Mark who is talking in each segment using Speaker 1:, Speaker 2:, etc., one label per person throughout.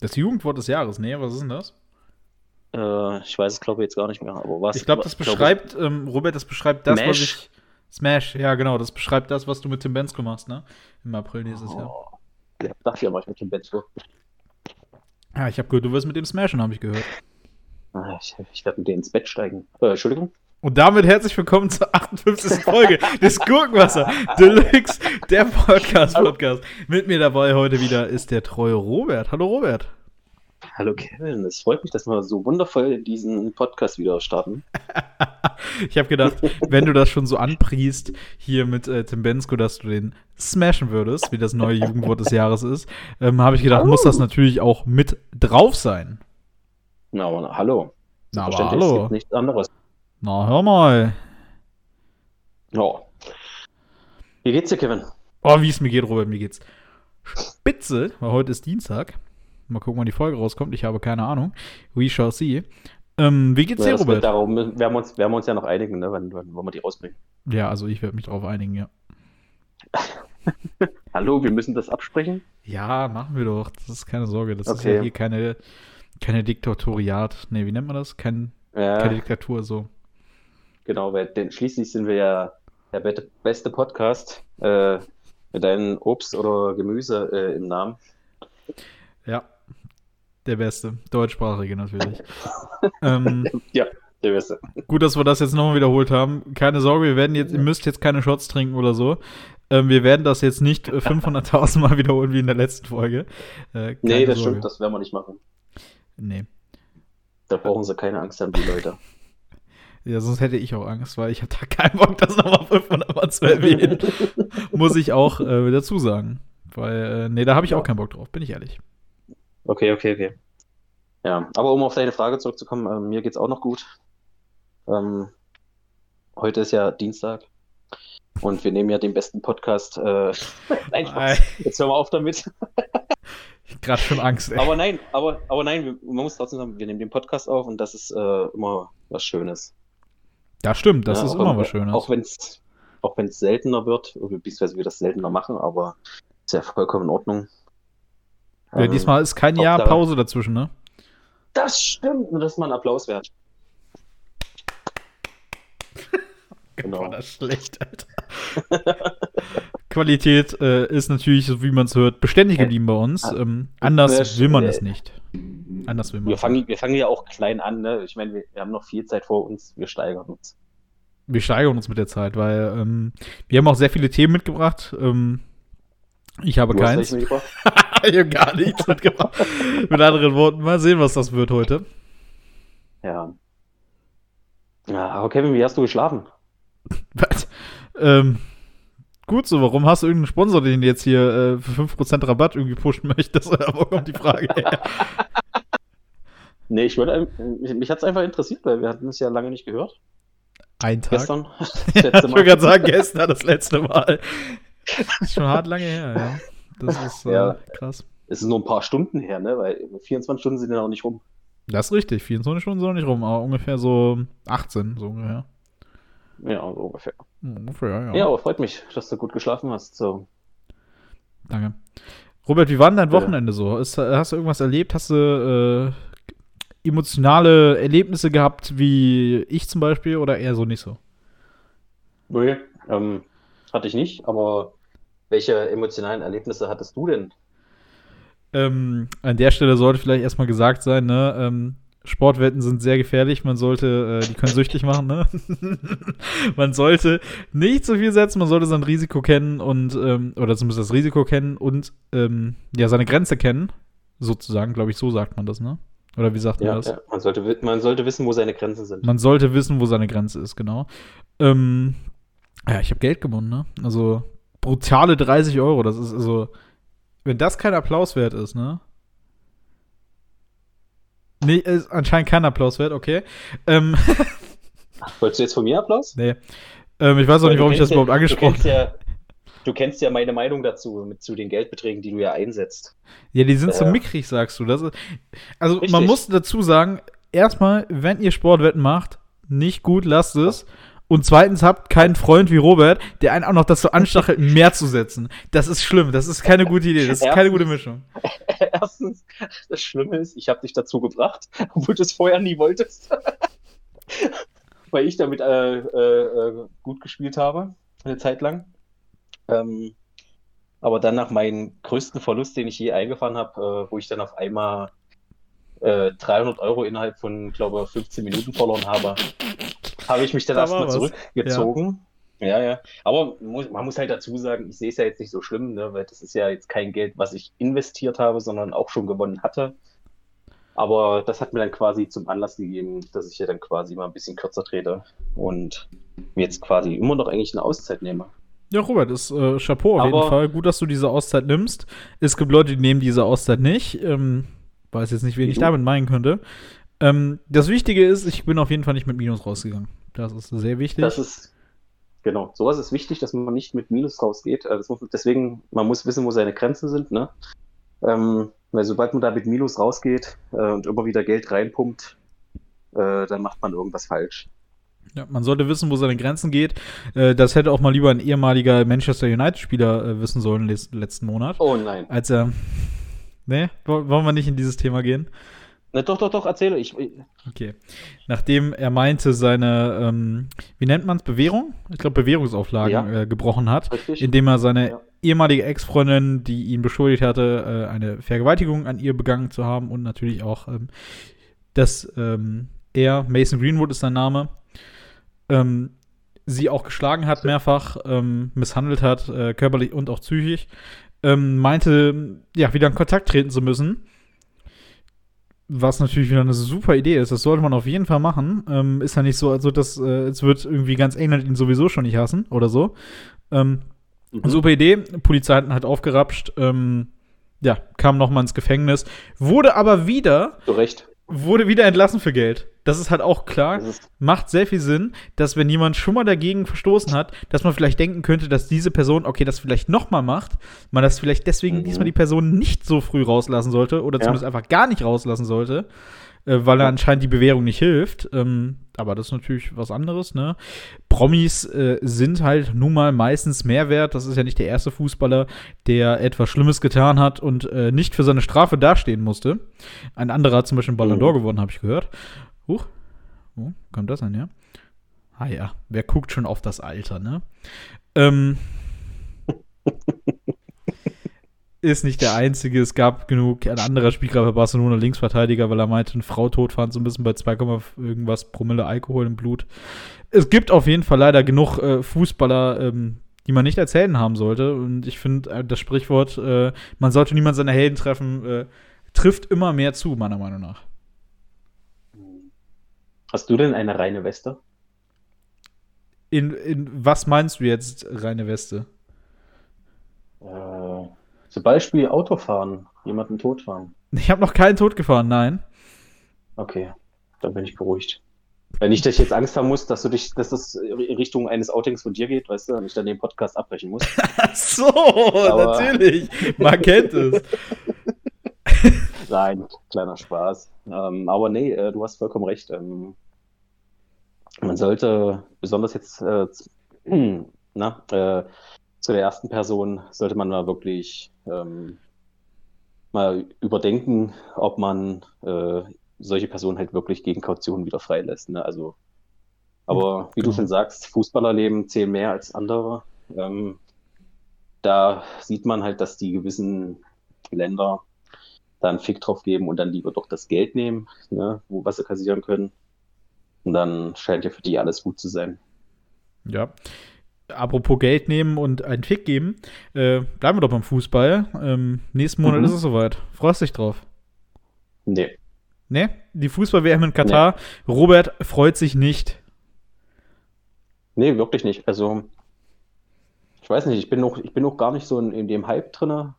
Speaker 1: Das Jugendwort des Jahres, nee, was ist denn das?
Speaker 2: Äh, ich weiß es, glaube ich, jetzt gar nicht mehr. Aber was?
Speaker 1: Ich glaube, das
Speaker 2: glaub ich-
Speaker 1: beschreibt, ähm, Robert, das beschreibt das, was
Speaker 2: Smash?
Speaker 1: ich. Smash, ja, genau, das beschreibt das, was du mit Tim Bensko machst, ne? Im April nächstes Jahr.
Speaker 2: Oh, der darf ja mal mit dem Bett.
Speaker 1: Ja, ich habe gehört, du wirst mit dem smashen, habe ich gehört.
Speaker 2: Ah, Ich, ich werde mit denen ins Bett steigen. Äh, Entschuldigung.
Speaker 1: Und damit herzlich willkommen zur 58. Folge des Gurkenwasser Deluxe, der Podcast-Podcast. Mit mir dabei heute wieder ist der treue Robert. Hallo Robert.
Speaker 2: Hallo Kevin, es freut mich, dass wir so wundervoll diesen Podcast wieder starten.
Speaker 1: Ich habe gedacht, wenn du das schon so anpriest hier mit äh, Tim Bensko, dass du den smashen würdest, wie das neue Jugendwort des Jahres ist, ähm, habe ich gedacht, muss das natürlich auch mit drauf sein.
Speaker 2: Na, aber hallo.
Speaker 1: Na, aber
Speaker 2: Verständlich, es
Speaker 1: hallo.
Speaker 2: gibt nichts anderes.
Speaker 1: Na, hör mal.
Speaker 2: Ja. Wie geht's dir, Kevin?
Speaker 1: Oh, wie es mir geht, Robert, mir geht's spitze, weil heute ist Dienstag. Mal gucken, wann die Folge rauskommt. Ich habe keine Ahnung. We shall see. Ähm, wie geht's dir,
Speaker 2: Ja, wird
Speaker 1: Robert?
Speaker 2: darum werden wir, uns, werden wir uns ja noch einigen, ne, wann, wann wollen wir die rausbringen.
Speaker 1: Ja, also ich werde mich darauf einigen, ja.
Speaker 2: Hallo, wir müssen das absprechen?
Speaker 1: Ja, machen wir doch. Das ist keine Sorge. Das ist
Speaker 2: Okay.
Speaker 1: ja hier keine, keine Diktatoriat. Nee, wie nennt man das? Kein,
Speaker 2: Ja,
Speaker 1: keine Diktatur, so.
Speaker 2: Genau, weil denn schließlich sind wir ja der beste Podcast äh, mit deinem Obst oder Gemüse äh, im Namen.
Speaker 1: Ja. Der Beste. Deutschsprachige natürlich. ähm,
Speaker 2: Ja, der beste.
Speaker 1: gut, dass wir das jetzt nochmal wiederholt haben. Keine Sorge, wir werden jetzt, ihr müsst jetzt keine Shots trinken oder so. Ähm, wir werden das jetzt nicht äh, 500.000 Mal wiederholen wie in der letzten Folge. Äh,
Speaker 2: Nee, das
Speaker 1: Sorge.
Speaker 2: stimmt, das werden wir nicht machen.
Speaker 1: Nee.
Speaker 2: Da brauchen sie keine Angst haben, die Leute.
Speaker 1: Ja, sonst hätte ich auch Angst, weil ich habe da keinen Bock, das nochmal 500 Mal zu erwähnen. Muss ich auch äh, dazu sagen. Weil, äh, nee, da habe ich auch keinen Bock drauf, bin ich ehrlich.
Speaker 2: Okay, okay, okay. Ja, aber um auf deine Frage zurückzukommen, äh, mir geht's auch noch gut. Ähm, heute ist ja Dienstag und wir nehmen ja den besten Podcast. Äh, nein, Spaß. jetzt hören wir auf damit.
Speaker 1: Gerade schon Angst, ey.
Speaker 2: Aber nein, aber, aber nein, wir, man muss trotzdem sagen, wir nehmen den Podcast auf und das ist äh, immer was Schönes.
Speaker 1: Ja, stimmt, das
Speaker 2: Ja,
Speaker 1: ist
Speaker 2: auch
Speaker 1: immer was Schönes.
Speaker 2: Auch wenn es auch wenn's seltener wird, oder beziehungsweise wir das seltener machen, aber ist ja vollkommen in Ordnung.
Speaker 1: ja,
Speaker 2: Ähm,
Speaker 1: diesmal ist kein Jahr
Speaker 2: da-
Speaker 1: Pause dazwischen, ne?
Speaker 2: Das stimmt, und das ist mal ein Applaus wert. Genau.
Speaker 1: War das schlecht, Alter. Qualität äh, ist natürlich, so wie man es hört, beständig geblieben bei uns.
Speaker 2: Ah,
Speaker 1: Ähm, anders will man
Speaker 2: schön.
Speaker 1: es nicht. Anders will man
Speaker 2: Wir fangen, wir fangen ja auch klein an, ne? Ich meine, wir, wir haben noch viel Zeit vor uns, wir steigern uns.
Speaker 1: wir steigern uns mit der Zeit, weil ähm, wir haben auch sehr viele Themen mitgebracht. Ähm, ich habe
Speaker 2: Du
Speaker 1: keins. ich habe gar nichts mitgebracht. mit anderen Worten, mal sehen, was das wird heute.
Speaker 2: Ja. Ja, aber Kevin, wie hast du geschlafen?
Speaker 1: Was? Ähm, gut so, warum hast du irgendeinen Sponsor, den du jetzt hier äh, für 5% Rabatt irgendwie pushen möchtest? Wo kommt die Frage her?
Speaker 2: Nee, ich würde, mich, hat es einfach interessiert, weil wir hatten es ja lange nicht gehört.
Speaker 1: Ein Tag.
Speaker 2: Gestern. Das
Speaker 1: Ja, ich wollte gerade sagen, gestern das letzte Mal. Das ist schon hart lange her, ja. Das ist äh,
Speaker 2: Ja.
Speaker 1: krass.
Speaker 2: Es ist nur ein paar Stunden her, ne? Weil 24 Stunden sind ja noch nicht rum.
Speaker 1: Das ist richtig, 24 Stunden sind noch nicht rum, aber ungefähr so 18, so ungefähr.
Speaker 2: Ja, so ungefähr.
Speaker 1: Ungefähr, ja.
Speaker 2: Ja, aber freut mich, dass du gut geschlafen hast. So.
Speaker 1: Danke. Robert, wie war denn dein. Wochenende so? Ist, hast du irgendwas erlebt? Hast du äh, emotionale Erlebnisse gehabt, wie ich zum Beispiel, oder eher so nicht so?
Speaker 2: Nee, ähm, hatte ich nicht, aber welche emotionalen Erlebnisse hattest du denn?
Speaker 1: Ähm, an der Stelle sollte vielleicht erstmal gesagt sein, ne? Ähm, Sportwetten sind sehr gefährlich. Man sollte, äh, die können süchtig machen, ne? man sollte nicht so viel setzen, man sollte sein Risiko kennen und, ähm, oder zumindest das Risiko kennen und, ähm, ja, seine Grenze kennen. Sozusagen, glaube ich, so sagt man das, ne? Oder wie sagt man
Speaker 2: Ja,
Speaker 1: das?
Speaker 2: ja, man sollte, man sollte wissen, wo seine Grenzen sind.
Speaker 1: Man sollte wissen, wo seine Grenze ist, genau. Ähm, ja, ich habe Geld gewonnen, ne? Also brutale 30 Euro. Das ist also, wenn das kein Applaus wert ist, ne? Nee, ist anscheinend kein Applaus wert, okay. Ähm,
Speaker 2: Wolltest du jetzt von mir Applaus?
Speaker 1: nee. Ähm, ich weiß auch nicht,
Speaker 2: Weil
Speaker 1: warum ich das überhaupt
Speaker 2: ja,
Speaker 1: angesprochen
Speaker 2: kennst, ja, du kennst ja meine Meinung dazu, mit zu den Geldbeträgen, die du ja einsetzt.
Speaker 1: Ja, die sind so
Speaker 2: Ja.
Speaker 1: mickrig, sagst du. Das ist, also man
Speaker 2: Richtig.
Speaker 1: muss dazu sagen, erstmal, wenn ihr Sportwetten macht, nicht gut, lasst es. Und zweitens habt keinen Freund wie Robert, der einen auch noch dazu anstachelt, mehr zu setzen. Das ist schlimm. Das ist keine gute Idee. Das ist keine gute Mischung.
Speaker 2: Erstens, das Schlimme ist, ich habe dich dazu gebracht, obwohl du es vorher nie wolltest. Weil ich damit äh, äh, gut gespielt habe, eine Zeit lang. Ähm, aber dann nach meinem größten Verlust, den ich je eingefahren habe, äh, wo ich dann auf einmal 300 äh, Euro innerhalb von, glaube ich, 15 Minuten verloren habe, habe ich mich dann da erstmal zurückgezogen. Ja. ja, ja. Aber man muss halt dazu sagen, ich sehe es ja jetzt nicht so schlimm, ne, weil das ist ja jetzt kein Geld, was ich investiert habe, sondern auch schon gewonnen hatte. Aber das hat mir dann quasi zum Anlass gegeben, dass ich ja dann quasi mal ein bisschen kürzer trete und mir jetzt quasi immer noch eigentlich eine Auszeit nehme.
Speaker 1: Ja, Robert, ist äh, Chapeau auf Aber jeden Fall. Gut, dass du diese Auszeit nimmst. Es gibt Leute, die nehmen diese Auszeit nicht. Ähm, weiß jetzt nicht, wen ich damit meinen könnte. Ähm, das Wichtige ist, ich bin auf jeden Fall nicht mit Minus rausgegangen. Das ist sehr wichtig.
Speaker 2: Das ist, genau, sowas ist wichtig, dass man nicht mit Minus rausgeht. Äh, muss, deswegen, man muss wissen, wo seine Grenzen sind, ne? Ähm, weil sobald man da mit Minus rausgeht äh, und immer wieder Geld reinpumpt, äh, dann macht man irgendwas falsch.
Speaker 1: Ja, man sollte wissen, wo seine Grenzen geht. Äh, das hätte auch mal lieber ein ehemaliger Manchester United-Spieler äh, wissen sollen letzten Monat.
Speaker 2: Oh nein.
Speaker 1: Als er. Nee, wollen wir nicht in dieses Thema gehen?
Speaker 2: Na, doch, doch, doch, erzähle ich.
Speaker 1: Okay. Nachdem er meinte, seine, ähm, wie nennt man es, Bewährung? Ich glaube, Bewährungsauflagen ja. äh, gebrochen hat, Richtig. indem er seine ja. ehemalige Ex-Freundin, die ihn beschuldigt hatte, äh, eine Vergewaltigung an ihr begangen zu haben und natürlich auch, ähm, dass ähm, er, Mason Greenwood ist sein Name, ähm, sie auch geschlagen hat mehrfach, ähm, misshandelt hat, äh, körperlich und auch psychisch, ähm, meinte, ja, wieder in Kontakt treten zu müssen was natürlich wieder eine super Idee ist, das sollte man auf jeden Fall machen. Ähm, ist ja nicht so, also dass äh, es wird irgendwie ganz England ihn sowieso schon nicht hassen oder so. Ähm, mhm. Super Idee. Polizei hat aufgerapscht. Ähm, ja, kam noch mal ins Gefängnis, wurde aber wieder.
Speaker 2: Zu Recht
Speaker 1: wurde wieder entlassen für Geld. Das ist halt auch klar. Macht sehr viel Sinn, dass wenn jemand schon mal dagegen verstoßen hat, dass man vielleicht denken könnte, dass diese Person, okay, das vielleicht noch mal macht, man das vielleicht deswegen mhm. diesmal die Person nicht so früh rauslassen sollte oder zumindest ja. einfach gar nicht rauslassen sollte äh, weil er anscheinend die Bewährung nicht hilft. Ähm, aber das ist natürlich was anderes, ne? Promis äh, sind halt nun mal meistens mehr wert. Das ist ja nicht der erste Fußballer, der etwas Schlimmes getan hat und äh, nicht für seine Strafe dastehen musste. Ein anderer hat zum Beispiel Ballon d'Or oh. gewonnen, habe ich gehört. Huch. Wo kommt das an, ja? Ah ja, wer guckt schon auf das Alter, ne? Ähm, ist nicht der einzige. Es gab genug, ein anderer Spieler bei Barcelona Linksverteidiger, weil er meinte, eine Frau tot fand, so ein bisschen bei 2, irgendwas Promille Alkohol im Blut. Es gibt auf jeden Fall leider genug äh, Fußballer, ähm, die man nicht als Helden haben sollte. Und ich finde, äh, das Sprichwort, äh, man sollte niemand seine Helden treffen, äh, trifft immer mehr zu, meiner Meinung nach.
Speaker 2: Hast du denn eine reine Weste?
Speaker 1: In, in was meinst du jetzt, reine Weste?
Speaker 2: Äh zum Beispiel Autofahren, jemanden totfahren.
Speaker 1: Ich habe noch keinen Tod gefahren, nein.
Speaker 2: Okay, dann bin ich beruhigt. Wenn ich dich jetzt Angst haben muss, dass du dich, dass das in Richtung eines Outings von dir geht, weißt du, und ich dann den Podcast abbrechen muss.
Speaker 1: Ach so, Aber... natürlich. Man kennt es.
Speaker 2: Nein, kleiner Spaß. Ähm, aber nee, äh, du hast vollkommen recht. Ähm, man sollte besonders jetzt äh, na, äh, zu der ersten Person sollte man da wirklich ähm, mal überdenken, ob man äh, solche Personen halt wirklich gegen Kaution wieder freilässt. Ne? Also, aber wie genau. du schon sagst, Fußballerleben zählen mehr als andere. Ähm, da sieht man halt, dass die gewissen Länder da einen Fick drauf geben und dann lieber doch das Geld nehmen, ne, wo was sie kassieren können. Und dann scheint ja für die alles gut zu sein.
Speaker 1: Ja, apropos Geld nehmen und einen Fick geben, äh, bleiben wir doch beim Fußball. Ähm, nächsten Monat mhm. ist es soweit. Freust dich drauf?
Speaker 2: Nee.
Speaker 1: Nee? Die Fußball-WM in Katar. Nee. Robert freut sich nicht.
Speaker 2: Nee, wirklich nicht. Also, ich weiß nicht, ich bin noch, ich bin noch gar nicht so in, in dem Hype drin,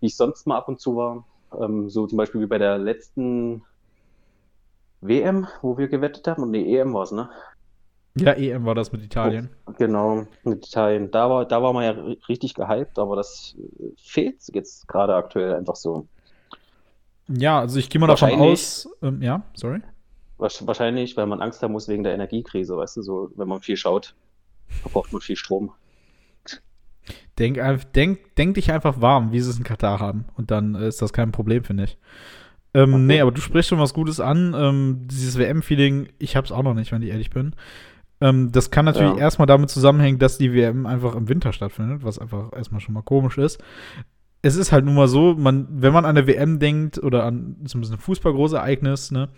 Speaker 2: wie ich sonst mal ab und zu war. Ähm, so zum Beispiel wie bei der letzten WM, wo wir gewettet haben. Und die EM war es, ne?
Speaker 1: Ja, EM war das mit Italien.
Speaker 2: Oh, genau, mit Italien. Da war, da war man ja richtig gehypt, aber das fehlt jetzt gerade aktuell einfach so.
Speaker 1: Ja, also ich gehe mal davon aus. Ähm, ja, sorry.
Speaker 2: Wahrscheinlich, weil man Angst haben muss wegen der Energiekrise, weißt du, so, wenn man viel schaut, verbraucht man viel Strom.
Speaker 1: Denk, denk, denk dich einfach warm, wie sie es in Katar haben. Und dann ist das kein Problem, finde ich. Ähm, okay. Nee, aber du sprichst schon was Gutes an. Ähm, dieses WM-Feeling, ich hab's auch noch nicht, wenn ich ehrlich bin. Ähm, das kann natürlich ja. erstmal damit zusammenhängen, dass die WM einfach im Winter stattfindet, was einfach erstmal schon mal komisch ist. Es ist halt nun mal so, man, wenn man an der WM denkt oder an zumindest ein Fußballgroßereignis, ne,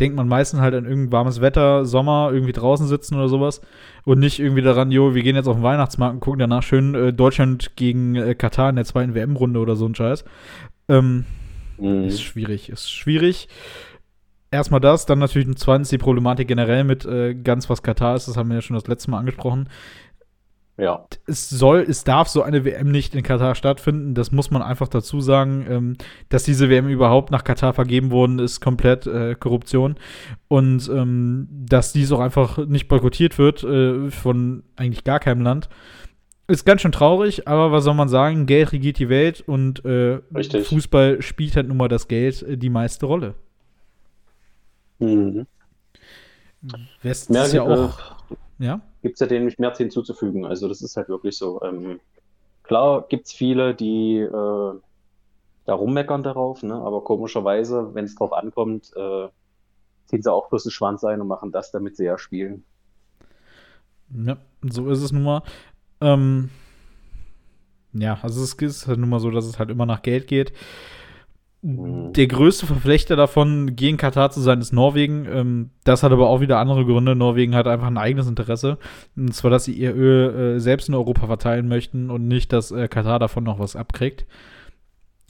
Speaker 1: denkt man meistens halt an irgendein warmes Wetter, Sommer, irgendwie draußen sitzen oder sowas und nicht irgendwie daran, jo, wir gehen jetzt auf den Weihnachtsmarkt und gucken danach schön äh, Deutschland gegen äh, Katar in der zweiten WM-Runde oder so ein Scheiß. Ähm, mhm. Ist schwierig, ist schwierig erstmal das, dann natürlich zweitens die Problematik generell mit äh, ganz was Katar ist, das haben wir ja schon das letzte Mal angesprochen.
Speaker 2: Ja.
Speaker 1: Es soll, es darf so eine WM nicht in Katar stattfinden. Das muss man einfach dazu sagen. Ähm, dass diese WM überhaupt nach Katar vergeben worden ist, komplett äh, Korruption. Und ähm, dass dies auch einfach nicht boykottiert wird äh, von eigentlich gar keinem Land. Ist ganz schön traurig, aber was soll man sagen? Geld regiert die Welt und äh, Fußball spielt halt nun mal das Geld äh, die meiste Rolle.
Speaker 2: Mhm.
Speaker 1: West mehr, ist ja auch.
Speaker 2: Äh, ja? Gibt es ja dem nicht mehr hinzuzufügen. Also, das ist halt wirklich so. Ähm, klar gibt es viele, die äh, da rummeckern darauf, ne? aber komischerweise, wenn es drauf ankommt, äh, ziehen sie auch bloß den Schwanz ein und machen das, damit sie ja spielen.
Speaker 1: Ja, so ist es nun mal. Ähm, ja, also es ist halt nun mal so, dass es halt immer nach Geld geht. Mhm. Der größte Verflechter davon, gegen Katar zu sein, ist Norwegen. Ähm, das hat aber auch wieder andere Gründe. Norwegen hat einfach ein eigenes Interesse. Und zwar, dass sie ihr Öl äh, selbst in Europa verteilen möchten und nicht, dass äh, Katar davon noch was abkriegt.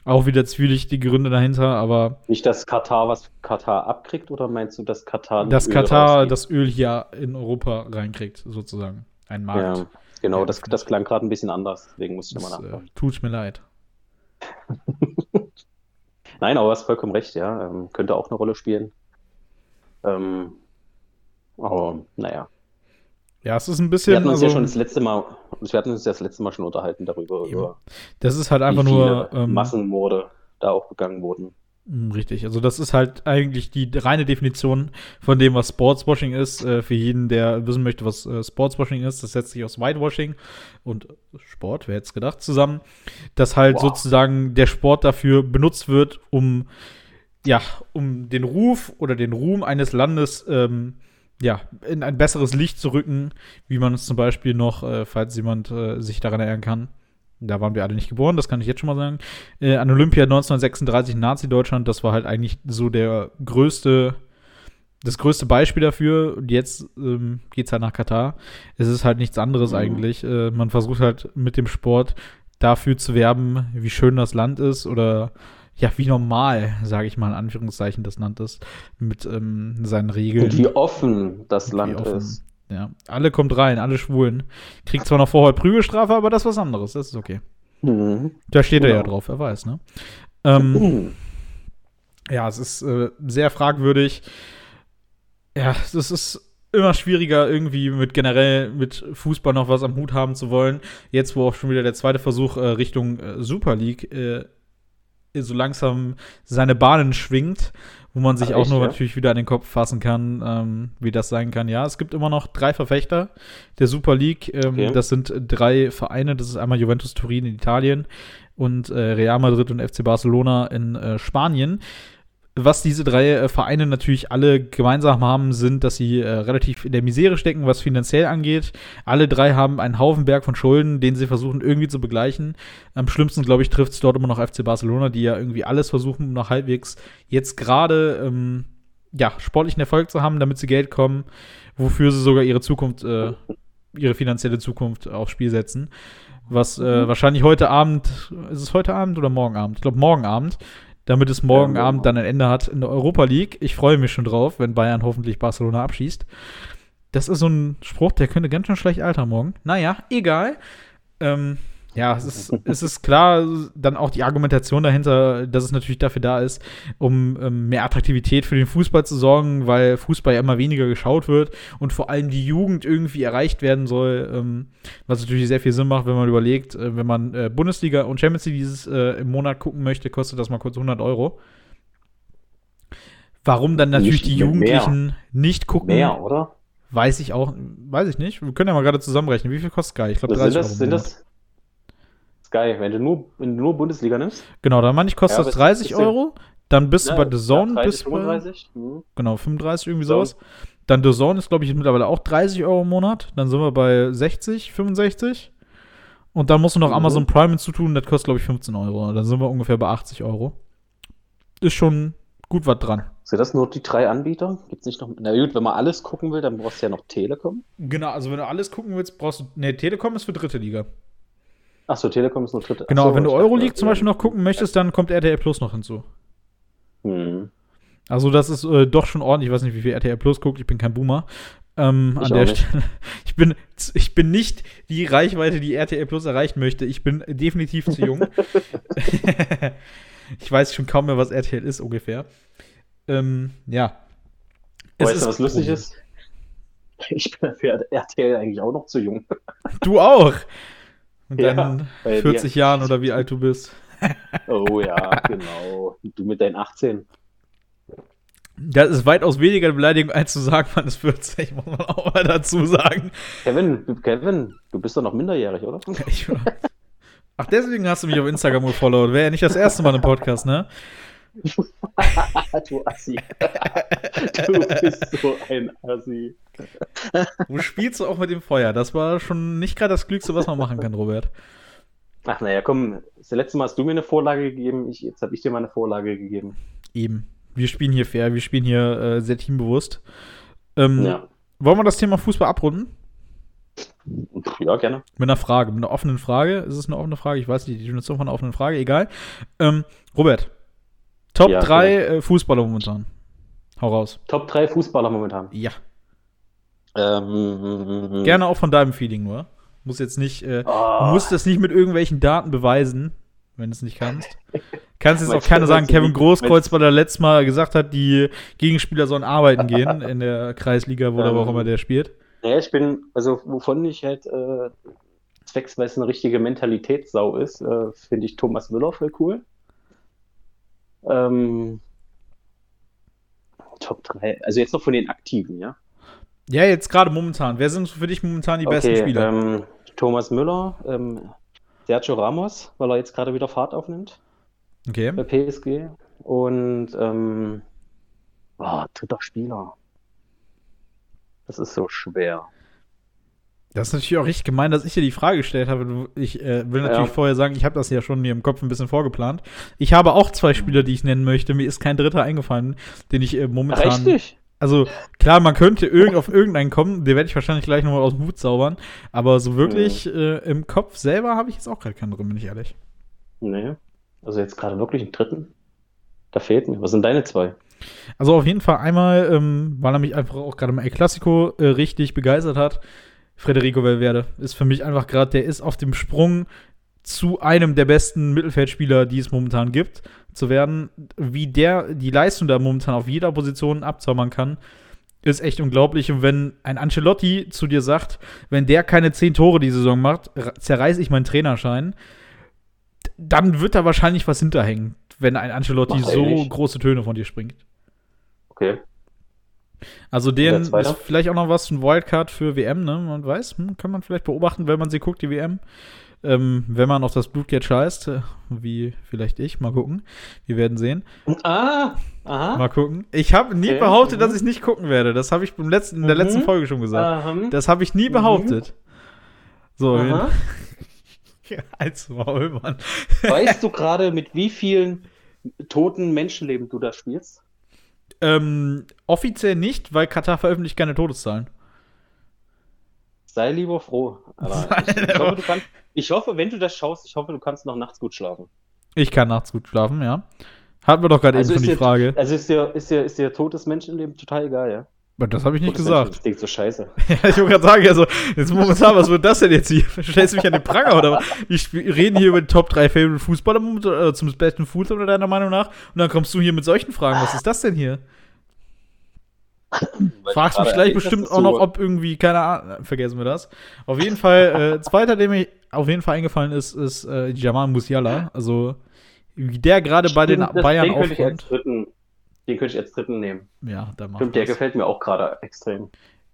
Speaker 1: Auch wieder zwielichtige Gründe dahinter, aber.
Speaker 2: Nicht, dass Katar was Katar abkriegt oder meinst du, dass Katar.
Speaker 1: Dass Öl Katar rausgeht? das Öl hier in Europa reinkriegt, sozusagen. Ein Markt.
Speaker 2: Ja, genau, ja, das, das klang gerade ein bisschen anders, deswegen muss ich nochmal
Speaker 1: nachfragen. Äh, tut mir leid.
Speaker 2: Nein, aber du hast vollkommen recht, ja. Ähm, könnte auch eine Rolle spielen. Ähm, aber naja.
Speaker 1: Ja, es ist ein bisschen.
Speaker 2: Wir hatten uns also, ja schon das letzte Mal, wir hatten uns ja das letzte Mal schon unterhalten darüber, über
Speaker 1: das ist halt einfach nur
Speaker 2: ähm, Massenmorde da auch begangen wurden.
Speaker 1: Mm, richtig, also das ist halt eigentlich die reine Definition von dem, was Sportswashing ist. Äh, für jeden, der wissen möchte, was äh, Sportswashing ist, das setzt sich aus Whitewashing und Sport, wer hätte es gedacht, zusammen. Dass halt wow. sozusagen der Sport dafür benutzt wird, um ja, um den Ruf oder den Ruhm eines Landes ähm, ja, in ein besseres Licht zu rücken, wie man es zum Beispiel noch, äh, falls jemand sich daran erinnern kann, da waren wir alle nicht geboren, das kann ich jetzt schon mal sagen. Äh, an Olympia 1936 in Nazi-Deutschland, das war halt eigentlich so der größte, das größte Beispiel dafür. Und jetzt ähm, geht es halt nach Katar. Es ist halt nichts anderes mhm. eigentlich. Äh, man versucht halt mit dem Sport dafür zu werben, wie schön das Land ist oder ja, wie normal, sage ich mal in Anführungszeichen, das Land ist mit ähm, seinen Regeln. Und
Speaker 2: wie offen das Land offen. ist.
Speaker 1: Ja, alle kommt rein, alle Schwulen. Kriegt zwar noch vorher Prügelstrafe, aber das ist was anderes. Das ist okay. Mhm. Da steht genau. er ja genau. drauf, er weiß, ne? Ähm, mhm. Ja, es ist äh, sehr fragwürdig. Ja, es ist immer schwieriger, irgendwie mit generell mit Fußball noch was am Hut haben zu wollen. Jetzt, wo auch schon wieder der zweite Versuch äh, Richtung äh, Super League äh, so langsam seine Bahnen schwingt wo man sich Ach, auch echt, nur ja? natürlich wieder an den Kopf fassen kann, ähm, wie das sein kann. Ja, es gibt immer noch drei Verfechter der Super League. Ähm, okay. Das sind drei Vereine. Das ist einmal Juventus Turin in Italien und äh, Real Madrid und FC Barcelona in äh, Spanien was diese drei äh, Vereine natürlich alle gemeinsam haben, sind, dass sie äh, relativ in der Misere stecken, was finanziell angeht. Alle drei haben einen Haufen Berg von Schulden, den sie versuchen irgendwie zu begleichen. Am schlimmsten, glaube ich, trifft es dort immer noch FC Barcelona, die ja irgendwie alles versuchen, noch halbwegs jetzt gerade ähm, ja, sportlichen Erfolg zu haben, damit sie Geld kommen, wofür sie sogar ihre Zukunft, äh, ihre finanzielle Zukunft aufs Spiel setzen. Was äh, mhm. wahrscheinlich heute Abend, ist es heute Abend oder morgen Abend? Ich glaube morgen Abend damit es morgen Abend dann ein Ende hat in der Europa League. Ich freue mich schon drauf, wenn Bayern hoffentlich Barcelona abschießt. Das ist so ein Spruch, der könnte ganz schön schlecht altern morgen. Naja, egal. Ähm, ja, es ist, es ist klar, dann auch die Argumentation dahinter, dass es natürlich dafür da ist, um ähm, mehr Attraktivität für den Fußball zu sorgen, weil Fußball ja immer weniger geschaut wird und vor allem die Jugend irgendwie erreicht werden soll, ähm, was natürlich sehr viel Sinn macht, wenn man überlegt, äh, wenn man äh, Bundesliga und Champions League dieses äh, im Monat gucken möchte, kostet das mal kurz 100 Euro Warum dann natürlich
Speaker 2: Nicht
Speaker 1: die
Speaker 2: mehr.
Speaker 1: Jugendlichen nicht gucken,
Speaker 2: Mehr, oder?
Speaker 1: weiß ich auch, weiß ich nicht. Wir können ja mal gerade zusammenrechnen. Wie viel kostet Sky? Ich glaube
Speaker 2: Das
Speaker 1: 30
Speaker 2: sind
Speaker 1: Euro.
Speaker 2: das,
Speaker 1: im
Speaker 2: sind das Sky, wenn du nur, wenn du nur Bundesliga nimmst?
Speaker 1: Genau, dann meine ich, kostet
Speaker 2: Ja,
Speaker 1: das
Speaker 2: aber
Speaker 1: 30
Speaker 2: ist ja-
Speaker 1: Euro. Dann bist du bei The Zone,
Speaker 2: ja, 30,
Speaker 1: bist bei,
Speaker 2: 35. Hm.
Speaker 1: genau, 35, irgendwie
Speaker 2: Zone.
Speaker 1: sowas. Dann The Zone ist, glaube ich, mittlerweile auch 30 Euro im Monat. Dann sind wir bei 60, 65. Und dann musst du noch
Speaker 2: Mhm.
Speaker 1: Amazon Prime hinzutun, das kostet, glaube ich, 15 Euro. Dann sind wir ungefähr bei 80 Euro. Ist schon gut was dran.
Speaker 2: Sind das nur die drei Anbieter? Gibt's nicht noch? Na gut, wenn man alles gucken will, dann brauchst du ja noch Telekom.
Speaker 1: Genau, also wenn du alles gucken willst, brauchst du. Ne, Telekom ist für dritte Liga.
Speaker 2: Achso, Telekom ist nur dritte.
Speaker 1: Genau,
Speaker 2: Ach so,
Speaker 1: wenn du Euroleague zum. Beispiel noch gucken möchtest, dann kommt RTL Plus noch hinzu.
Speaker 2: Hm.
Speaker 1: Also das ist äh, doch schon ordentlich. Ich weiß nicht, wie viel RTL Plus guckt. Ich bin kein Boomer. Ähm,
Speaker 2: Ich
Speaker 1: an der. Stelle. Ich bin, ich bin nicht die Reichweite, die RTL Plus erreichen möchte. Ich bin definitiv zu jung. ich weiß schon kaum mehr, was RTL ist ungefähr. Ähm, ja. Es
Speaker 2: Weißt du, was lustig ist? Ich bin für RTL eigentlich auch noch zu jung.
Speaker 1: Du auch. Mit
Speaker 2: Ja,
Speaker 1: deinen
Speaker 2: weil
Speaker 1: 40
Speaker 2: die-
Speaker 1: Jahren oder wie alt du bist.
Speaker 2: Oh ja, genau. Du mit deinen 18.
Speaker 1: Das ist weitaus weniger Beleidigung, als zu sagen, man ist 40, muss man auch mal dazu sagen.
Speaker 2: Kevin, du- Kevin, du bist doch noch minderjährig, oder?
Speaker 1: Ich, ach, deswegen hast du mich auf Instagram gefollowt. Wäre ja nicht das erste Mal im Podcast, ne?
Speaker 2: du Assi. du bist so ein Assi.
Speaker 1: Du spielst du auch mit dem Feuer. Das war schon nicht gerade das Glückste, was man machen kann, Robert.
Speaker 2: Ach naja, komm, das letzte Mal hast du mir eine Vorlage gegeben, ich, jetzt habe ich dir mal eine Vorlage gegeben.
Speaker 1: Eben. Wir spielen hier fair, wir spielen hier äh, sehr teambewusst. Ähm,
Speaker 2: Ja.
Speaker 1: Wollen wir das Thema Fußball abrunden?
Speaker 2: ja, gerne.
Speaker 1: Mit einer Frage, mit einer offenen Frage. Ist es eine offene Frage? Ich weiß nicht, die Definition von einer offenen Frage, egal. Ähm, Robert, Top
Speaker 2: Ja,
Speaker 1: 3 äh, Fußballer momentan. Hau raus.
Speaker 2: Top 3 Fußballer momentan.
Speaker 1: Ja.
Speaker 2: Ähm,
Speaker 1: Gerne auch von deinem Feeling nur. Muss jetzt nicht, äh, du
Speaker 2: Oh,
Speaker 1: musst das nicht mit irgendwelchen Daten beweisen, wenn du es nicht kannst. Kannst jetzt auch keiner sagen, Kevin Großkreuz, weil er letztes Mal gesagt hat, die Gegenspieler sollen arbeiten gehen in der Kreisliga, wo,
Speaker 2: Ähm,
Speaker 1: auch immer der spielt.
Speaker 2: Ja, ich bin, also wovon ich halt äh, zwecksweise eine richtige Mentalitätssau ist, äh, finde ich Thomas Müller voll cool. Ähm, Top 3, also jetzt noch von den Aktiven, ja?
Speaker 1: Ja, jetzt gerade momentan. Wer sind für dich momentan die besten
Speaker 2: okay,
Speaker 1: Spieler?
Speaker 2: Ähm, Thomas Müller, ähm, Sergio Ramos, weil er jetzt gerade wieder Fahrt aufnimmt
Speaker 1: Okay.
Speaker 2: bei PSG. Und ähm, oh, dritter Spieler. Das ist so schwer.
Speaker 1: Das ist natürlich auch richtig gemein, dass ich dir die Frage gestellt habe. Ich äh, will natürlich
Speaker 2: Ja.
Speaker 1: vorher sagen, ich habe das ja schon mir im Kopf ein bisschen vorgeplant. Ich habe auch zwei Spieler, die ich nennen möchte. Mir ist kein dritter eingefallen, den ich äh, momentan.
Speaker 2: Richtig.
Speaker 1: Also klar, man könnte irgend auf irgendeinen kommen, den werde ich wahrscheinlich gleich nochmal aus dem Hut zaubern. Aber so wirklich äh, im Kopf selber habe ich jetzt auch gerade keinen drin, bin ich ehrlich.
Speaker 2: Nee. Also jetzt gerade wirklich einen dritten? Da fehlt mir. Was sind deine zwei?
Speaker 1: Also auf jeden Fall einmal, ähm, weil er mich einfach auch gerade im El Clasico äh, richtig begeistert hat. Federico Valverde ist für mich einfach gerade, der ist auf dem Sprung zu einem der besten Mittelfeldspieler, die es momentan gibt, zu werden. Wie der die Leistung da momentan auf jeder Position abzaubern kann, ist echt unglaublich. Und wenn ein Ancelotti zu dir sagt, wenn der keine zehn Tore die Saison macht, ra- zerreiß ich meinen Trainerschein, dann wird da wahrscheinlich was hinterhängen, wenn ein Ancelotti so große Töne von dir springt.
Speaker 2: Okay.
Speaker 1: Also
Speaker 2: der
Speaker 1: den
Speaker 2: Zweite?
Speaker 1: ist vielleicht auch noch was, ein Wildcard für WM, ne? Man weiß, hm, kann man vielleicht beobachten, wenn man sie guckt, die WM. Ähm, wenn man auf das Blutgeld scheißt, äh, wie vielleicht ich, mal gucken. Wir werden sehen.
Speaker 2: Ah, aha.
Speaker 1: Mal gucken. Ich habe nie
Speaker 2: Okay,
Speaker 1: behauptet,
Speaker 2: mhm.
Speaker 1: dass ich nicht gucken werde. Das habe ich beim letzten, in der
Speaker 2: Mhm.
Speaker 1: letzten Folge schon gesagt.
Speaker 2: Aha.
Speaker 1: Das habe ich nie
Speaker 2: Mhm.
Speaker 1: behauptet. So,
Speaker 2: Aha.
Speaker 1: als Maul, Mann.
Speaker 2: Weißt du gerade, mit wie vielen toten Menschenleben du da spielst?
Speaker 1: Ähm, offiziell nicht, weil Katar veröffentlicht keine Todeszahlen.
Speaker 2: Sei lieber froh. Ich, ich, hoffe, kannst, ich hoffe, wenn du das schaust, ich hoffe, du kannst noch nachts gut schlafen.
Speaker 1: Ich kann nachts gut schlafen, ja. Hatten wir doch gerade
Speaker 2: Also
Speaker 1: eben schon die
Speaker 2: dir-
Speaker 1: Frage.
Speaker 2: Also ist dir, ist dir, ist dir totes Menschenleben total egal, ja?
Speaker 1: Das habe ich nicht gesagt.
Speaker 2: Das klingt so scheiße.
Speaker 1: Ja, ich wollte gerade sagen, also, jetzt momentan, was wird das denn jetzt hier? Stellst du mich an den Pranger oder was? Wir reden hier über die Top 3 Favorite Fußballer oder zum besten Fußballer deiner Meinung nach und dann kommst du hier mit solchen Fragen. Was ist das denn hier? Fragst mich gleich bestimmt auch noch, ob irgendwie, keine Ahnung, vergessen wir das. Auf jeden Fall, äh, zweiter, der mir auf jeden Fall eingefallen ist, ist äh, Jamal Musiala. Also, wie der gerade bei den Bayern
Speaker 2: den Den könnte ich als dritten nehmen.
Speaker 1: Ja, da macht
Speaker 2: Stimmt, der gefällt mir auch gerade extrem.